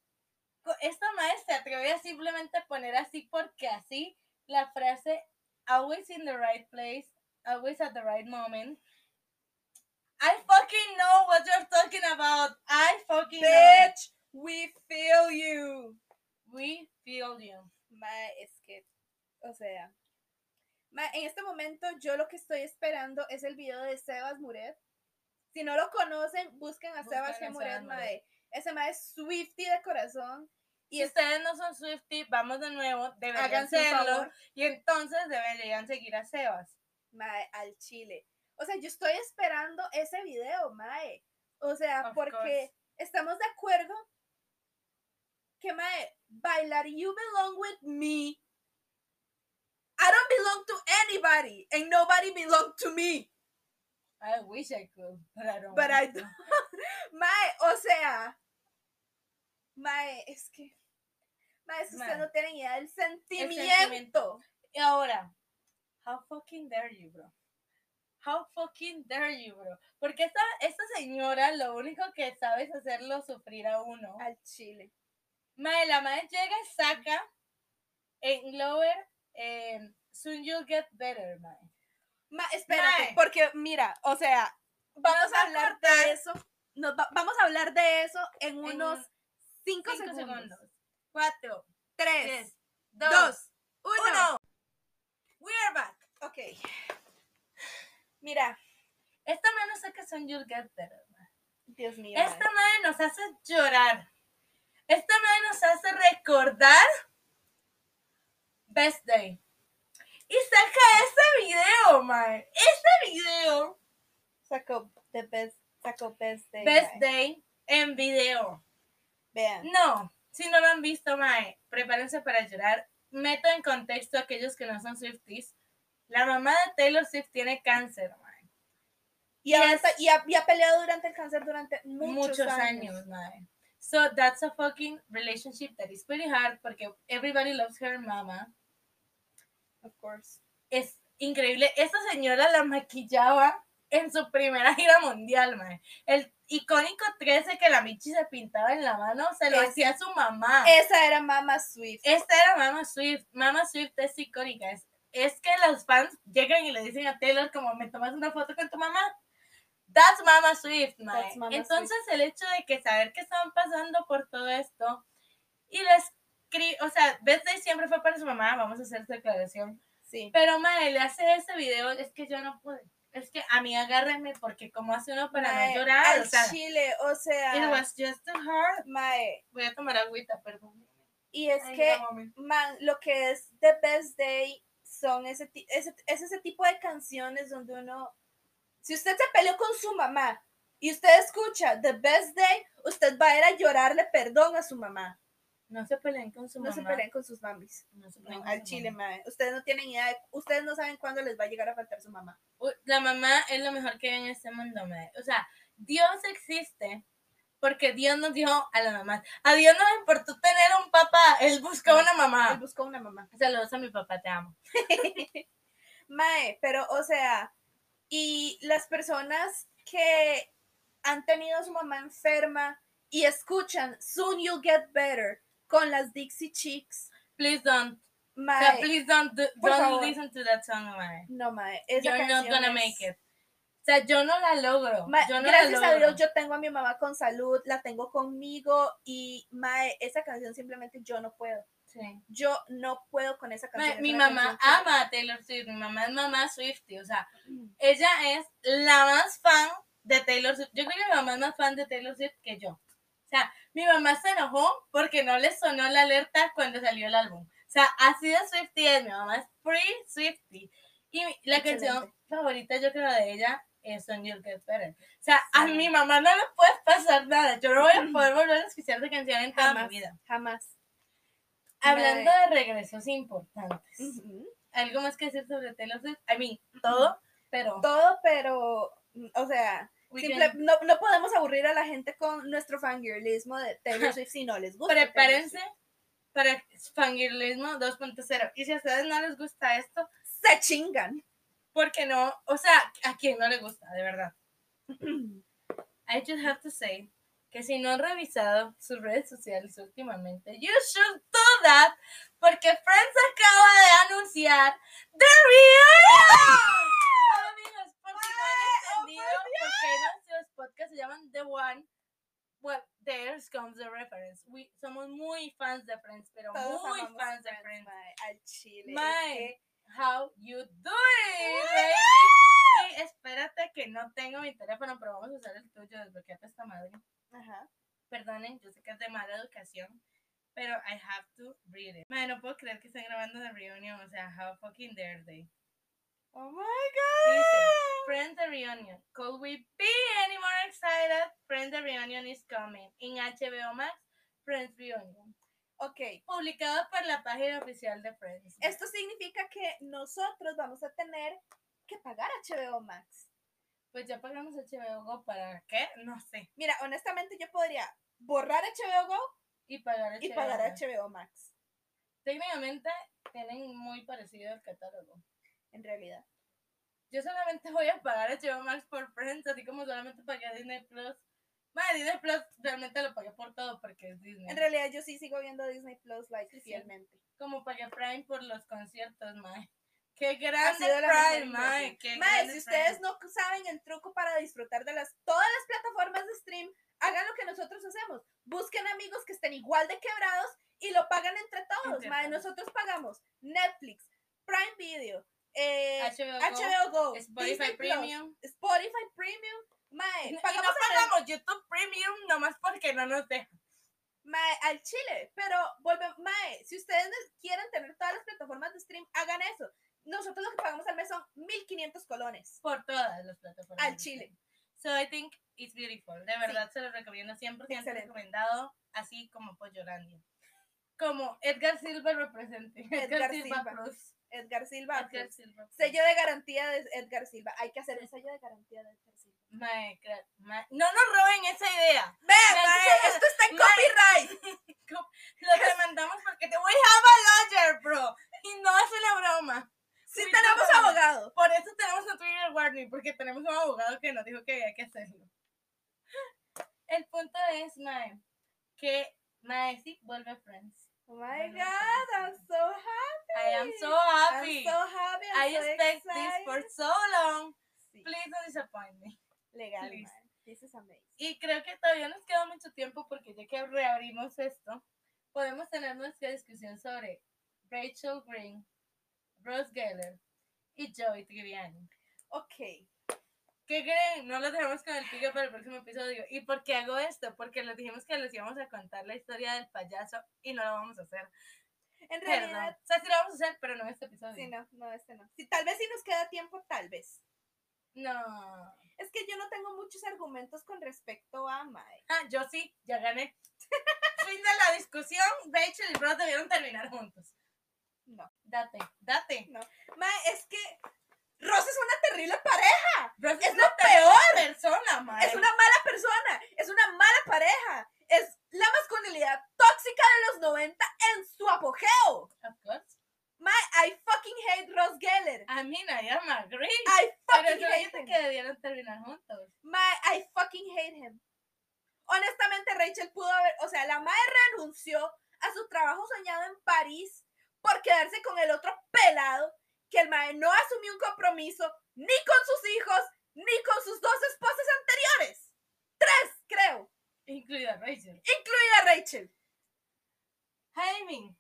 esta mae se atrevió a simplemente poner así porque así la frase always in the right place, always at the right moment. I fucking know what you're talking about. I fucking know. Bitch, we feel you. We feel you. Mae, es que, o sea, en este momento yo lo que estoy esperando es el video de Sebas Muret. Si no lo conocen, busquen a Busquen Sebas a. Muret, Sebas mae. Ese mae es Swifty de corazón. Y es, ustedes no son Swifty, vamos de nuevo, deberían serlo. Y entonces deberían seguir a Sebas. mae, al chile. O sea, yo estoy esperando ese video, mae. O sea, Of porque course. estamos de acuerdo que, mae, bailar You Belong With Me. I don't belong to anybody, and nobody belong to me. I wish I could, but I don't But I don't. *laughs* Mae, o sea. Mae, es que. Mae, es que ustedes no tienen idea del sentimiento. sentimiento. Y ahora, how fucking dare you, bro? How fucking dare you, bro? Porque esta, esta señora lo único que sabe es hacerlo sufrir a uno. Al chile. Mae, la madre llega y saca en Lower, eh, Soon You'll Get Better, mae. Ma, espérate, Mae. porque mira, o sea, vamos Nos va a hablar cortar. de eso. nos va- vamos a hablar de eso en En unos 5 Cinco segundos. segundos. Cuatro, 3, tres, 2, dos, 1. uno. We are back. Ok. Mira, Esta madre no sé qué son You'll Get Better, mae. Dios mío. Esta mae. madre nos hace llorar. Esta madre nos hace recordar Best Day. Y saca ese video, mae. Ese video. Sacó the best, sacó best day. Best. Day en video. Vean. No, si no lo han visto, mae, prepárense para llorar. Meto en contexto a aquellos que no son Swifties. La mamá de Taylor Swift tiene cáncer, mae. Y, ha, y ha peleado durante el cáncer durante muchos, muchos, años, mae. So that's a fucking relationship that is pretty hard porque everybody loves her mama. Of course. Es increíble. Esta señora la maquillaba en su primera *laughs* gira mundial, mae. El icónico 13 que la Michi se pintaba en la mano se lo Es- hacía su mamá. Esa era Mama Swift. Esta era Mama Swift. Mama Swift es icónica. Es, es que los fans llegan y le dicen a Taylor como, ¿me tomas una foto con tu mamá? That's Mama Swift. That's Mama Entonces el hecho de que saber que estaban pasando por todo esto y les o sea, Beth Day siempre fue para su mamá, vamos a hacer esta declaración. Sí. Pero mae, le hace ese video, es que yo no pude. Es que a mí agárrenme porque como hace uno para Mae, no llorar, al o sea, chile, o sea, it was just too hard. mae, Voy a tomar agüita, perdón. y es Ay, que, no, man, lo que es The Best Day son ese, ese, es ese tipo de canciones donde uno, si usted se peleó con su mamá y usted escucha The Best Day, usted va a ir a llorarle perdón a su mamá. No se peleen con su No se mamá. peleen con sus mamis. No se No, peleen con al su chile, mamá. mae. Ustedes no tienen idea, de- ustedes no saben cuándo les va a llegar a faltar su mamá. La mamá es lo mejor que hay en este mundo, mae. O sea, Dios existe porque Dios nos dio a la mamá. A Dios no le importó tener un papá, Él buscó una Él mamá. buscó una mamá. Saludos a mi papá, te amo. *laughs* Mae, pero o sea, y las personas que han tenido a su mamá enferma y escuchan Soon You'll Get Better con las Dixie Chicks, Please don't. Mae, sea, please don't, do- por don't favor. listen to that song, mae. no mae, esa You're not gonna es- make it. O sea, yo no la logro. Mae, yo no gracias la a logro. Dios yo tengo a mi mamá con salud, la tengo conmigo y mae, esa canción simplemente yo no puedo. Sí. Yo no puedo con esa canción. Mi mamá canción ama a Taylor Swift. Mi mamá es mamá Swiftie. O sea, ella es la más fan de Taylor Swift. Yo creo que mi mamá es más fan de Taylor Swift que yo. O sea, mi mamá se enojó porque no le sonó la alerta cuando salió el álbum. O sea, así de Swiftie es. Mi mamá es free Swiftie. Y la Excelente. canción favorita, yo creo, de ella es Son You'll Get Better. O sea, a mi mamá no le puede pasar nada. Yo no voy a *clears throat* poder volver a escuchar esa canción en toda jamás, mi vida. jamás. Hablando de regresos importantes. ¿Algo más que decir sobre Taylor Swift? I mean, todo, pero... Todo, pero, o sea, simple- no, no podemos aburrir a la gente con nuestro fangirlismo de Taylor Swift si no les gusta. Prepárense para fangirlismo 2.0. Y si a ustedes no les gusta esto, Se chingan. porque no, o sea, a quien no le gusta, de verdad. *clears throat* I just have to say que si no han revisado sus redes sociales últimamente, you should do that, porque Friends acaba de anunciar The Reunion. Amigos, no han entendido por qué nuestros podcasts se llaman The One, well, there comes the reference. We, somos muy fans de Friends, pero Todos muy fans de Friends, mae, al chile. Mae. How you doing, baby? Y espérate que no tengo mi teléfono, pero vamos a usar el tuyo, desbloqueate esta madre. Ajá. Perdonen, yo sé que es de mala educación, pero I have to read it. Man, no puedo creer que estén grabando de reunion, o sea, how fucking dare they. Oh my Dice, god. Friends the Reunion. Could we be any more excited? Friends the Reunion is coming. In HBO Max, Friends Reunion. Ok. Publicado por la página oficial de Friends. Esto significa que nosotros vamos a tener que pagar HBO Max. Pues ya pagamos HBO Go para qué? No sé. Mira, honestamente yo podría borrar HBO Go Y pagar HBO y pagar Max. HBO Max, Técnicamente tienen muy parecido el catálogo. en realidad. Yo solamente *laughs* voy a pagar HBO Max por Friends, así como solamente pagué Disney Plus. Madre, Disney Plus realmente lo pagué por todo porque es Disney. En realidad yo sí sigo viendo Disney Plus like Sí, sí. fielmente. Como pagué Prime por los conciertos, mae. Qué grande Prime, mae. Qué Mae, grande si ustedes Prime. no saben el truco para disfrutar de las todas las plataformas de stream, hagan lo que nosotros hacemos. Busquen amigos que estén igual de quebrados y lo pagan entre todos. Mae. Nosotros pagamos Netflix, Prime Video, eh, HBO Go, HBO Go, Spotify Disney Plus, Premium. Spotify Premium. Mae, Y no pagamos el- pagamos YouTube Premium nomás porque no nos dejan. Mae, al chile, pero vuelve, Mae, si ustedes quieren tener todas las plataformas de stream, hagan eso. Nosotros lo que pagamos al mes son 1500 colones. Por todas las plataformas. Al chile. So I think it's beautiful. De verdad se lo recomiendo 100% Excelente. recomendado, así como Pollolandia. Como Edgar Silva represente. *laughs* Edgar, Edgar Silva, Silva. Plus. Edgar Silva. Edgar pues, Silva Plus. sello de garantía de Edgar Silva. Hay que hacer un sello de garantía de Edgar Silva. No nos roben esa idea. Ve, Mae, mae, esto está en *laughs* copyright. *laughs* Lo demandamos porque te voy a have a lawyer, bro. Y no es una broma. Sí tenemos abogado. Por eso tenemos un Twitter warning, porque tenemos un abogado que nos dijo que había que hacerlo. El punto es, Mae, que Mae sí vuelve a Friends. Oh my God, I'm so happy. I am so happy. I'm so happy. I'm I so expect this for excited. so long. Sí, Please don't disappoint me. legal. This is amazing. Y creo que todavía nos queda mucho tiempo porque ya que reabrimos esto, podemos tener nuestra discusión sobre Rachel Green, Rose Geller y Joey Triviani. Ok, ¿Qué creen? No lo dejamos con el pique para el próximo episodio. ¿Y por qué hago esto? Porque les dijimos que les íbamos a contar la historia del payaso y no lo vamos a hacer. En Perdón. realidad, O sea, sí lo vamos a hacer, pero no este episodio. sí, no, no, este no. Sí, tal vez si nos queda tiempo, tal vez. No. Es que yo no tengo muchos argumentos con respecto a Mae. Ah, yo sí, ya gané. *laughs* fin de la discusión. Rachel y Ross debieron terminar juntos. No. Date, date. Mae, es que Ross es una terrible pareja. Ross Es una lo peor. persona, mae. Es una mala persona. Es una mala pareja. Es la masculinidad tóxica de los 90 en su apogeo. Of course. Mae, I fucking hate Ross Geller. I mean, I am agree. I Pero fucking yo hate him. que debieron terminar juntos. Mae, I fucking hate him. Honestamente, Rachel pudo haber, o sea, la Mae renunció a su trabajo soñado en París por quedarse con el otro pelado que el Mae no asumió un compromiso ni con sus hijos ni con sus dos esposas anteriores. Tres, creo, Incluida Rachel. incluida Rachel. Mean,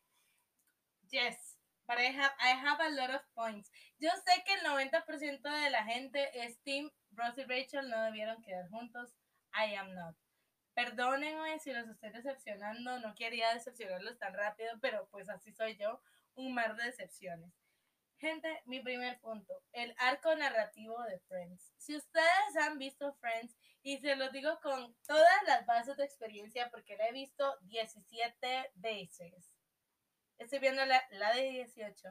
yes, but I have, I have a lot of points. Yo sé que el 90% de la gente es Team Ross y Rachel no debieron quedar juntos. I am not. Perdónenme si los estoy decepcionando, no quería decepcionarlos tan rápido, pero pues así soy yo, un mar de decepciones. Gente, mi primer punto, el arco narrativo de Friends. Si ustedes han visto Friends, y se los digo con todas las bases de experiencia, porque la he visto 17 veces. Estoy viendo la, la de 18.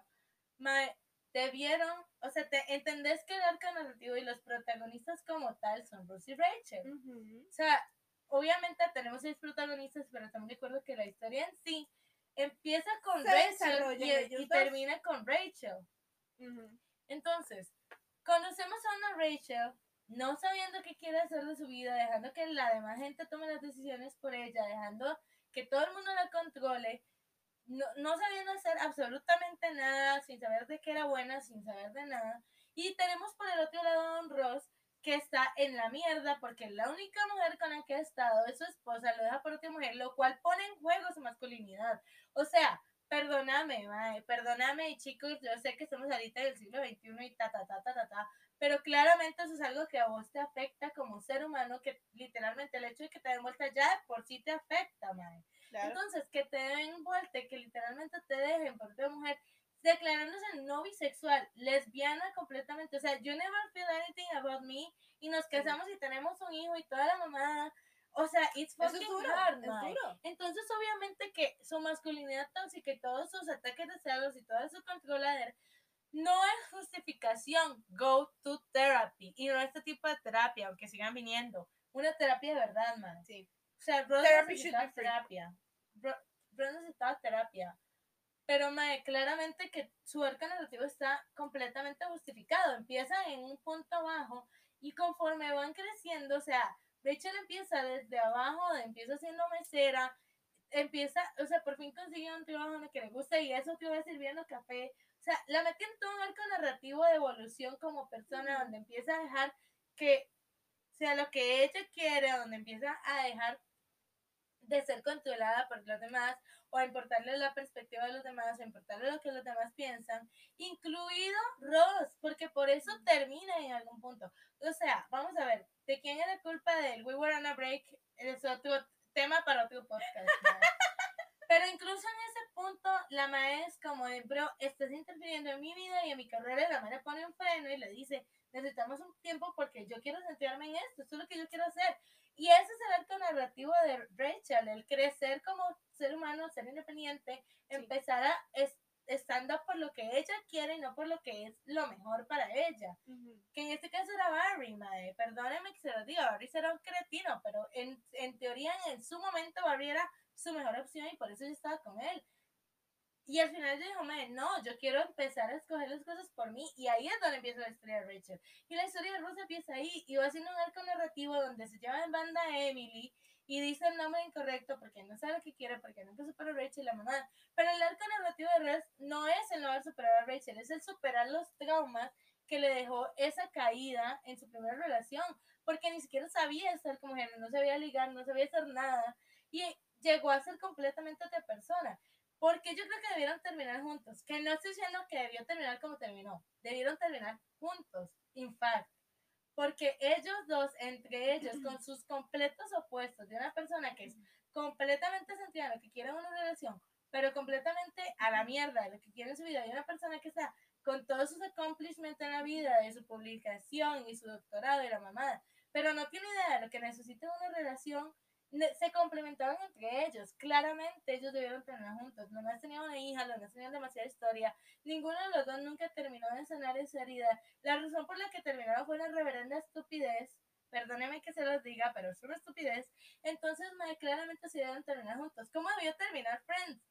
Mae, debieron, o sea, te, entendés que el arco narrativo y los protagonistas como tal son Ross y Rachel. O sea, obviamente tenemos seis protagonistas, pero estamos de acuerdo que la historia en sí empieza con Se Rachel y, termina con Rachel. Entonces, conocemos a una Rachel no sabiendo qué quiere hacer de su vida, dejando que la demás gente tome las decisiones por ella, dejando que todo el mundo la controle, no, no sabiendo hacer absolutamente nada, sin saber de qué era buena, sin saber de nada. Y tenemos por el otro lado a Don Ross, que está en la mierda porque la única mujer con la que ha estado es su esposa, lo deja por otra mujer, lo cual pone en juego su masculinidad. O sea, perdóname, mae, perdóname, chicos, yo sé que estamos ahorita en el siglo XXI y ta, ta, ta, ta, ta, ta, pero claramente eso es algo que a vos te afecta como ser humano, que literalmente el hecho de que te den vuelta ya de por sí te afecta, mae. Entonces, que te den vuelta que literalmente te dejen por otra mujer, declarándose no bisexual, lesbiana completamente. O sea, you never feel anything about me y nos casamos y tenemos un hijo y toda la mamada. O sea, it's fucking es duro, hard, es mae. duro. Entonces, obviamente que su masculinidad tóxica y todos sus ataques de celos y toda su controladera no es justificación. Go to therapy. Y no este tipo de terapia, aunque sigan viniendo. Una terapia de verdad, man. Sí. O sea, Therapy necesitaba terapia. Ro- Rose necesitaba terapia. Pero, mae, claramente que su arco narrativo está completamente justificado. Empieza en un punto bajo y conforme van creciendo, o sea, Rachel empieza desde abajo, empieza siendo mesera, empieza, o sea, por fin consigue un trabajo en el que le gusta y eso que va sirviendo café. O sea, la mete en todo un arco narrativo de evolución como persona, donde empieza a dejar que sea lo que ella quiere, donde empieza a dejar de ser controlada por los demás o a importarle la perspectiva de los demás, a importarle lo que los demás piensan, incluido Ross, porque por eso termina en algún punto. O sea, vamos a ver, ¿de quién es la culpa del We Were on a Break? Es otro tema para otro podcast. ¿no? *laughs* Pero incluso en ese punto, la madre es como de, bro, estás interfiriendo en mi vida y en mi carrera, la madre pone un freno y le dice, necesitamos un tiempo porque yo quiero centrarme en esto, esto es lo que yo quiero hacer. Y ese es el arco narrativo de Rachel, el crecer como ser humano, ser independiente, empezar a es- stand up por lo que ella quiere y no por lo que es lo mejor para ella. Que en este caso era Barry, madre. Perdónenme que se lo diga, Barry será un cretino, pero en, en teoría en su momento Barry era su mejor opción y por eso yo estaba con él. Y al final yo dijo, madre, no, yo quiero empezar a escoger las cosas por mí. Y ahí es donde empieza la historia de Rachel. Y la historia de Rosa empieza ahí y va haciendo un arco narrativo donde se lleva en banda a Emily y dice el nombre incorrecto porque no sabe lo que quiere, porque nunca superó a Rachel la mamá. Pero el arco narrativo de Ross no es el no haber superado a Rachel, es el superar los traumas que le dejó esa caída en su primera relación, porque ni siquiera sabía estar como mujer, no sabía ligar, no sabía hacer nada, y llegó a ser completamente otra persona. Porque yo creo que debieron terminar juntos, que no estoy diciendo que debió terminar como terminó, debieron terminar juntos, in fact. porque ellos dos, entre ellos, con sus completos opuestos, de una persona que es completamente sentida, lo que quiere una relación, pero completamente a la mierda de lo que quiere en su vida, y una persona que está con todos sus accomplishments en la vida, de su publicación y su doctorado y la mamada, pero no tiene idea de lo que necesita una relación, se complementaban entre ellos. Claramente ellos debieron tener juntos. No más tenían una hija, los dos tenían demasiada historia. Ninguno de los dos nunca terminó de sanar esa herida. La razón por la que terminaron fue una reverenda estupidez. Perdóneme que se los diga, pero es una estupidez. Entonces, claramente se debieron terminar juntos. ¿Cómo debió terminar Friends?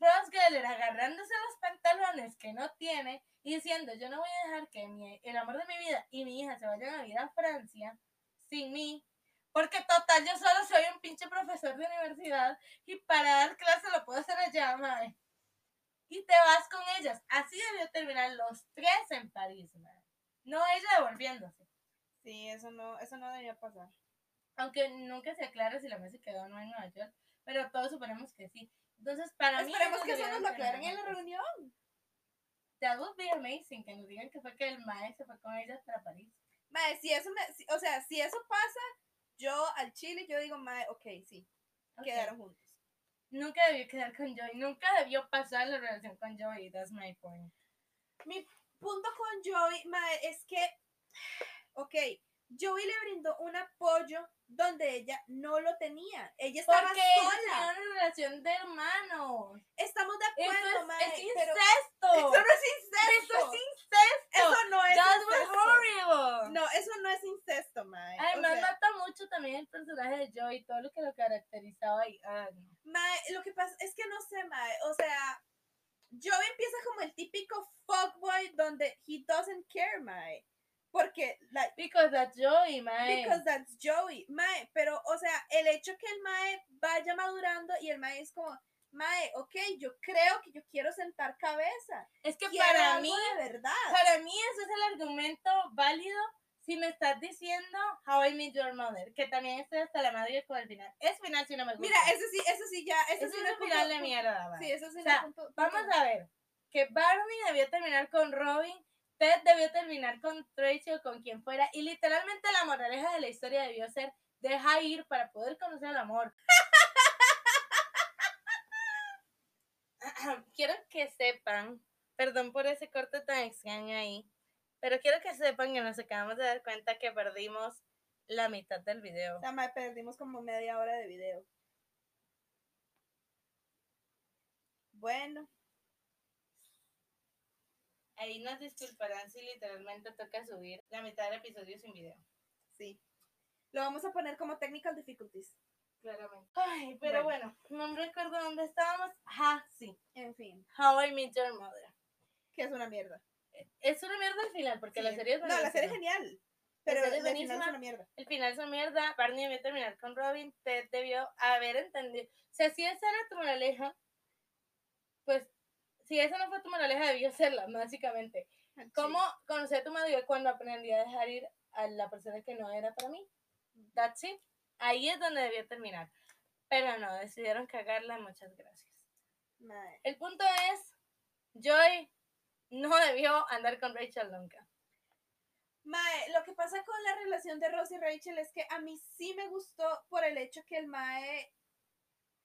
Ross Geller agarrándose los pantalones que no tiene y diciendo, yo no voy a dejar que el amor de mi vida y mi hija se vayan a vivir a Francia sin mí, porque total, yo solo soy un pinche profesor de universidad y para dar clase lo puedo hacer allá, mae. Y te vas con ellas. Así debió terminar los tres en París, mae. No ella devolviéndose. Sí, eso no, eso no debía pasar. Aunque nunca se aclara si la mesa quedó o no en Nueva York, pero todos suponemos que sí. Entonces, para mí. Esperemos que eso nos lo aclaren en la reunión. That would be amazing, que nos digan que fue que el mae se fue con ellas para París. Mae, si eso me, o sea, si eso pasa, yo al Chile, yo digo, mae, ok, sí, quedaron juntos. Nunca debió quedar con Joey, nunca debió pasar la relación con Joey, that's my point. Mi punto con Joey, mae, es que, ok, Joey le brindó un apoyo donde ella no lo tenía. Ella estaba Porque sola. una relación de hermanos. Estamos de acuerdo, Eso es, es pero incesto. eso no es incesto. Eso es incesto. Eso no es That incesto. was horrible. No, eso no es incesto, mae. O Además, sea, mata mucho también el personaje de Joey, todo lo que lo caracterizaba ahí. Ah, no. mae, lo que pasa es que no sé, mae. O sea, Joey empieza como el típico fuckboy donde he doesn't care, mae. Porque, like, Because that's Joey, man. Because that's Joey. Mae, pero, o sea, el hecho que el Mae vaya madurando y el Mae es como, Mae, ok, yo creo que yo quiero sentar cabeza. es que Quiero para algo mí, de verdad. para mí eso es el argumento válido si me estás diciendo How I Met Your Mother, que también estoy hasta la madre con el final. Es final si no me gusta. Mira, ese sí, ese sí ya, ese eso sí es un final de mierda, va. Sí, eso sí O sea, es punto- Vamos punto- a ver, que Barney debió terminar con Robin, Ted debió terminar con Tracy o con quien fuera, y literalmente la moraleja de la historia debió ser deja ir para poder conocer el amor. *laughs* quiero que sepan, perdón por ese corte tan extraño ahí, pero quiero que sepan que nos acabamos de dar cuenta que perdimos la mitad del video. O sea, perdimos como media hora de video. Bueno, Ahí nos disculparán si literalmente toca subir la mitad del episodio sin video. sí. Lo vamos a poner como technical difficulties. Claramente. Ay, pero bueno, no recuerdo dónde estábamos. Ah, sí. En fin, How I Met Your Mother. que es una mierda. Es una mierda al final, porque la Sí. serie es No, la serie es genial. Pero el final es una mierda. El final es una mierda. Barney debió terminar con Robin. Ted debió haber entendido. O sea, si esa era tu moraleja, pues, si esa no fue tu moraleja, debió serla, básicamente. ¿Cómo conocí a tu madre cuando aprendí a dejar ir a la persona que no era para mí? That's it. Ahí es donde debió terminar. Pero no, decidieron cagarla. Muchas gracias. Mae. El punto es, Joy no debió andar con Rachel nunca. Mae, lo que pasa con la relación de Ross y Rachel es que a mí sí me gustó por el hecho que el Mae,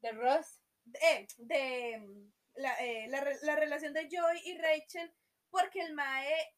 De Ross, eh, de la, eh, la, re- la relación de Joy y Rachel, porque el Mae,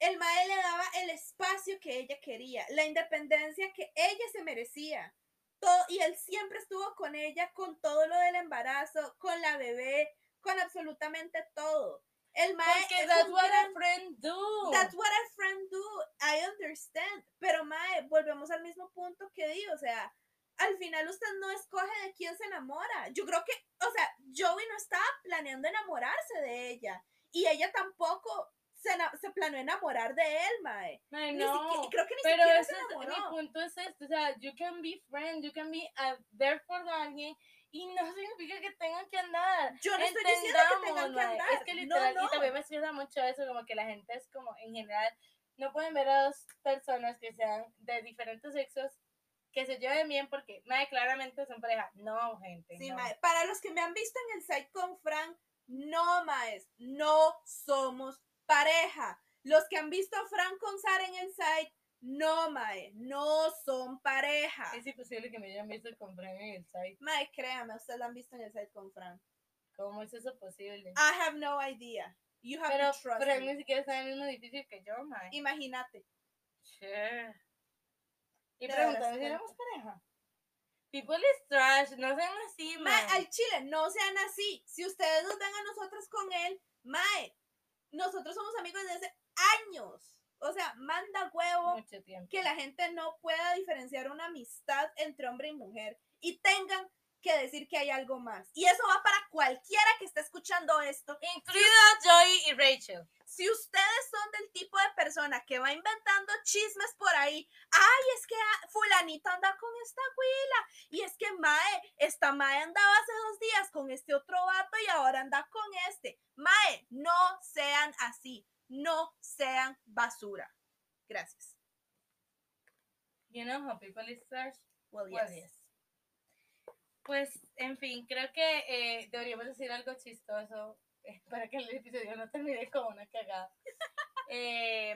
el Mae le daba el espacio que ella quería, la independencia que ella se merecía. Todo, y él siempre estuvo con ella con todo lo del embarazo, con la bebé, con absolutamente todo. El Mae porque that's un what gran- a friend do. That's what a friend do. I understand. Pero, Mae, volvemos al mismo punto que di. O sea, al final usted no escoge de quién se enamora. Yo creo que, o sea, Joey no estaba planeando enamorarse de ella. Y ella tampoco se, se planeó enamorar de él, Mae. Ni no. creo que ni Pero siquiera ese se es, mi enamoró. punto es este, o sea, you can be friend, you can be uh, there for alguien y no *laughs* significa que tengan que andar. Yo no estoy diciendo que tengan que mae. andar. Es que No, literal, no. y también me estresa mucho eso, como que la gente es como, en general, no pueden ver a dos personas que sean de diferentes sexos que se lleven bien porque, mae, claramente son pareja. No, gente. Sí, no. Mae. Para los que me han visto en el site con Frank, no, Maes, no somos pareja. Los que han visto a Fran con Sara en el site, no, mae, no son pareja. Es imposible que me hayan visto con Fran en el site. Mae, créame, ustedes la han visto en el site con Fran. ¿Cómo es eso posible? I have no idea. You have Pero to trust Fran me. ni siquiera está en el mismo edificio que yo, mae. Imagínate. Che. Y preguntan si éramos pareja. People is trash, no sean así, Mae, mae. al chile, no sean así. Si ustedes nos ven a nosotros con él, Mae, nosotros somos amigos desde hace años. O sea, manda huevo Mucho que la gente no pueda diferenciar una amistad entre hombre y mujer y tengan que decir que hay algo más. Y eso va para cualquiera que esté escuchando esto. Incluido Joy y Rachel. Si ustedes son del tipo de persona que va inventando chismes por ahí, ay, es que ah, fulanito anda con esta huila, y es que Mae, esta Mae andaba hace dos días con este otro vato y ahora anda con este. Mae, no sean así, no sean basura. Gracias. You know how people is trash? Well, Well, yes. Pues, en fin, creo que eh, deberíamos decir algo chistoso eh, para que el episodio no termine como una cagada. *laughs* Eh,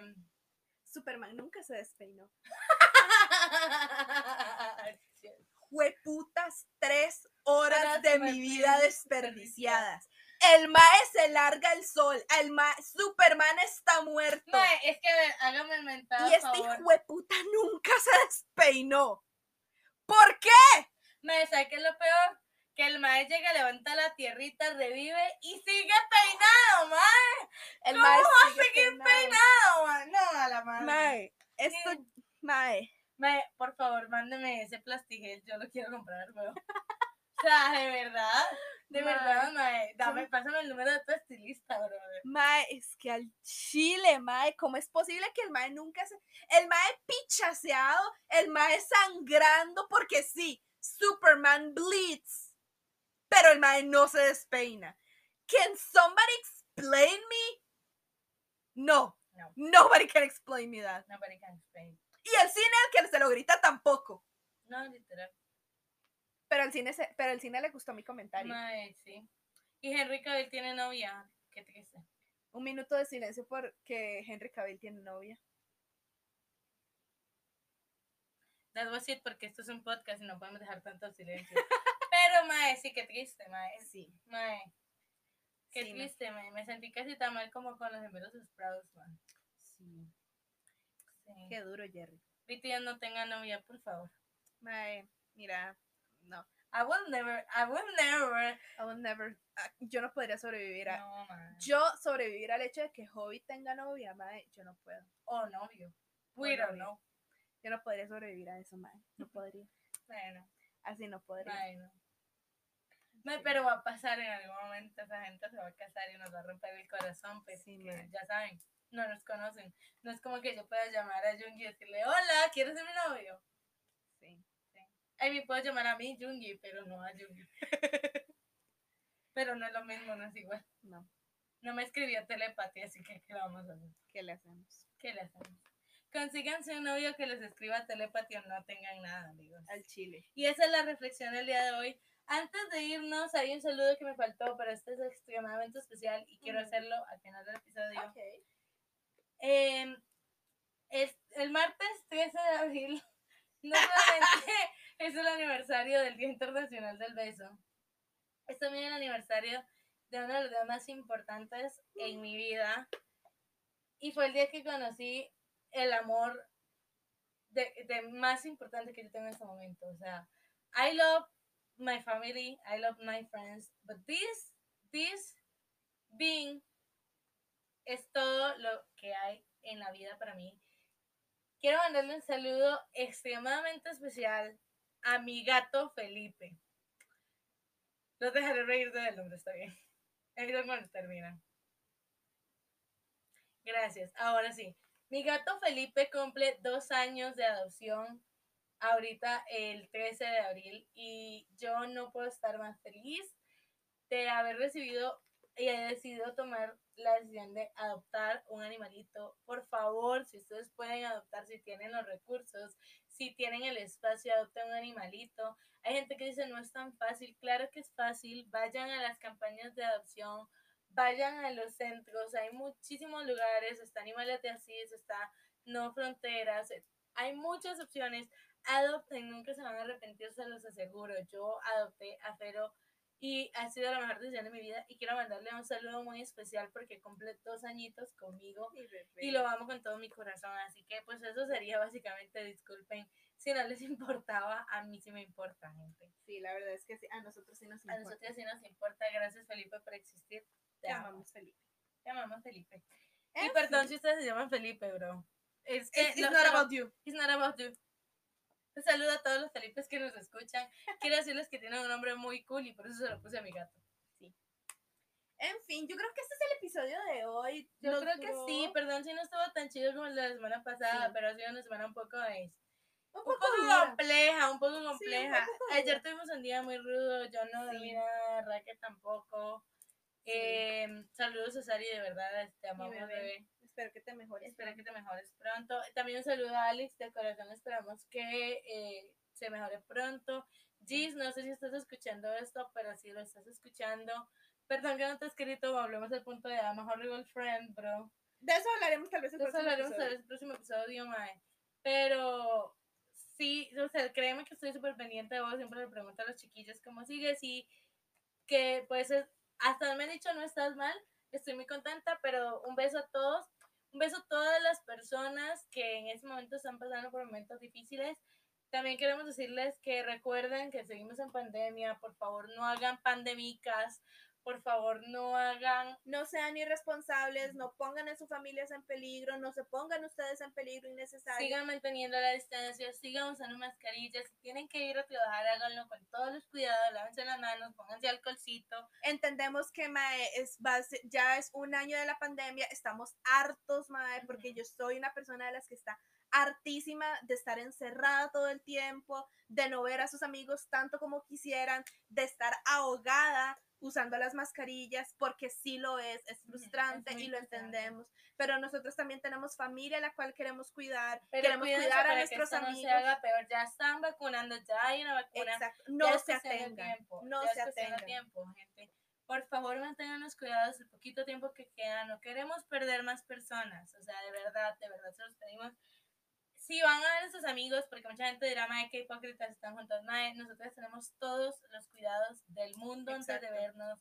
Superman nunca se despeinó. *laughs* Hueputas tres horas de de mi vida desperdiciadas. El Mae se larga el sol. El Mae, Superman está muerto. Mae, es que hágame el mentado y este favor. hueputa nunca se despeinó. ¿Por qué? Mae, ¿sabes qué es lo peor? Que el mae llega, levanta la tierrita, revive y sigue peinado, mae. El ¿Cómo va a seguir peinado. peinado, mae? No, a la madre. Mae, esto, Sí. Mae. Mae, por favor, mándeme ese plastigel, yo lo quiero comprar, weón. *laughs* O sea, de verdad, de Mae. verdad, mae. Dame, pásame el número de tu estilista, bro. Mae, es que al chile, Mae, ¿cómo es posible que el Mae nunca se... El Mae pichaseado, el Mae sangrando, porque sí, Superman bleeds, pero el Mae no se despeina. Can somebody explain me? No, No. nobody can explain me that. Nobody can explain. Y el cine al que se lo grita tampoco. No, literal. Pero el cine, se- pero el cine le gustó mi comentario. Mae, sí. Y Henry Cavill tiene novia. Qué triste. Un minuto de silencio porque Henry Cavill tiene novia. That was it, porque esto es un podcast y no podemos dejar tanto silencio. *laughs* Pero, mae, sí, qué triste, mae. Sí. Mae, qué Sí, triste, mae. Me sentí casi tan mal como con los gemelos Sprouts, mae. Sí. Sí. Qué duro, Jerry. BTS no tenga novia, por favor. Mae, mira, no. I will never, I will never. I will never. ah, Yo no podría sobrevivir a. No, mae. Yo sobrevivir al hecho de que Hobbit tenga novia, mae, yo no puedo. Oh, novio. We O don't novio. know. Yo no podría sobrevivir a eso, mae. No podría. Bueno, Así no podría. bueno. Mae, pero va a pasar en algún momento. Esa gente se va a casar y nos va a romper el corazón. Pero Sí, ya saben, no nos conocen. No es como que yo pueda llamar a Jungi y decirle, hola, ¿quieres ser mi novio? Sí. Ay, me puedo llamar a mí Jungi, pero no a Jungi. *laughs* pero no es lo mismo, no es igual. No. No me escribió telepatía, así que ¿qué le vamos a hacer? ¿Qué le hacemos? ¿Qué le hacemos? Consíganse un novio que les escriba telepatía o no tengan nada, amigos. Al chile. Y esa es la reflexión del día de hoy. Antes de irnos, hay un saludo que me faltó, pero este es extremadamente especial y quiero hacerlo al final del episodio. Ok. Eh, es, el martes 13 de abril, *laughs* no solamente *laughs* es el aniversario del Día Internacional del Beso, es también el aniversario de uno de los días más importantes en mi vida. Y fue el día que conocí el amor de, de más importante que yo tengo en este momento. O sea, I love my family, I love my friends, but this, this being es todo lo que hay en la vida para mí. Quiero mandarle un saludo extremadamente especial a mi gato Felipe. Los dejaré reír del nombre, está bien. Ahí cuando terminan. Gracias. Ahora sí. Mi gato Felipe cumple dos años de adopción ahorita el 13 de abril y yo no puedo estar más feliz de haber recibido y he decidido tomar la decisión de adoptar un animalito. Por favor, si ustedes pueden adoptar, si tienen los recursos, si tienen el espacio, adopten un animalito. Hay gente que dice no es tan fácil. Claro que es fácil. Vayan a las campañas de adopción, vayan a los centros, hay muchísimos lugares, está Animales de Asís, está No Fronteras, hay muchas opciones. Adopten, nunca se van a arrepentir, se los aseguro. Yo adopté a Fero y ha sido la mejor decisión de mi vida y quiero mandarle un saludo muy especial porque cumple dos añitos conmigo y lo amo con todo mi corazón. Así que pues eso sería básicamente, disculpen si no les *laughs* importaba, a mí sí me importa, gente. Sí, la verdad es que sí, a nosotros sí nos importa. A nosotros sí nos importa. Gracias, Felipe, por existir. Te, amamos, Felipe. Te amamos, Felipe. y perdón si ustedes se llaman Felipe, bro. Es que it's, not about you. It's not about you. Un saludo a todos los Felipes que nos escuchan. Quiero decirles que tienen un nombre muy cool y por eso se lo puse a mi gato. Sí. En fin, yo creo que este es el episodio de hoy. Yo creo que sí, perdón si no estuvo tan chido como la semana pasada, pero ha sido una semana un poco de un poco, compleja, un poco compleja. Ayer tuvimos un día muy rudo, yo no dormí nada, Raquel tampoco. Eh, saludos a Sari, de verdad, te amamos, bebé. Espero que te mejores. Espero que te mejores pronto. También un saludo a Alex, de corazón esperamos que eh, se mejore pronto. Gis, no sé si estás escuchando esto, pero si lo estás escuchando, perdón que no te he escrito, hablemos del punto de A, mejor Rival Friend, bro. De eso hablaremos tal vez el próximo hablaremos episodio. Tal vez el próximo episodio, mae. Pero sí, o sea, créeme que estoy súper pendiente de vos, siempre le pregunto a los chiquillos cómo sigues y que pues hasta me han dicho no estás mal, estoy muy contenta, pero un beso a todos, un beso a todas las personas que en este momento están pasando por momentos difíciles. También queremos decirles que recuerden que seguimos en pandemia, por favor no hagan pandemicas, por favor no hagan, no sean irresponsables, no pongan a sus familias en peligro, no se pongan ustedes en peligro innecesario. Sigan manteniendo la distancia, sigan usando mascarillas, si tienen que ir a trabajar, háganlo con todos los cuidados, lávense las manos, pónganse alcoholcito. Entendemos que mae, es base, ya es un año de la pandemia, estamos hartos, mae, porque yo soy una persona de las que está hartísima de estar encerrada todo el tiempo, de no ver a sus amigos tanto como quisieran, de estar ahogada usando las mascarillas, porque sí lo es, es frustrante y lo entendemos, pero nosotros también tenemos familia a la cual queremos cuidar, queremos cuidar a nuestros amigos. No se haga peor, ya están vacunando, ya hay una vacuna. Exacto, no se atengan, no se atengan. tiempo, gente. Por favor, mantengan los cuidados el poquito tiempo que queda, no queremos perder más personas, o sea, de verdad, de verdad se los pedimos si van a ver a sus amigos, porque mucha gente dirá, madre, qué hipócritas están juntos. Madre, nosotros tenemos todos los cuidados del mundo antes de vernos.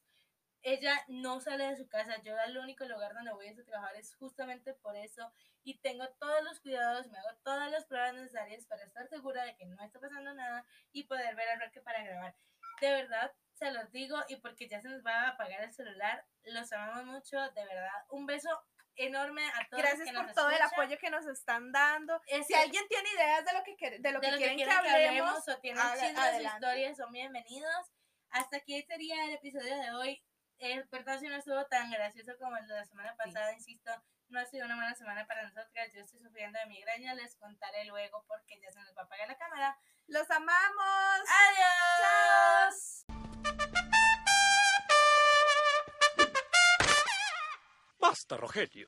Ella no sale de su casa. Yo el único lugar donde voy a trabajar es justamente por eso. Y tengo todos los cuidados, me hago todas las pruebas necesarias para estar segura de que no está pasando nada y poder ver a Roque para grabar. De verdad, se los digo y porque ya se nos va a apagar el celular, los amamos mucho, de verdad. Un beso enorme a todos. Gracias por todo el apoyo que nos están dando. si alguien tiene ideas de lo que, de lo que, quieren, que, hablemos, o tienen chismes historias, son bienvenidos. Hasta aquí sería el episodio de hoy. Eh, perdón si no estuvo tan gracioso como el de la semana pasada, insisto. No ha sido una buena semana para nosotras. Yo estoy sufriendo de migraña. Les contaré luego porque ya se nos va a apagar la cámara. ¡Los amamos! ¡Adiós! Basta, Rogelio.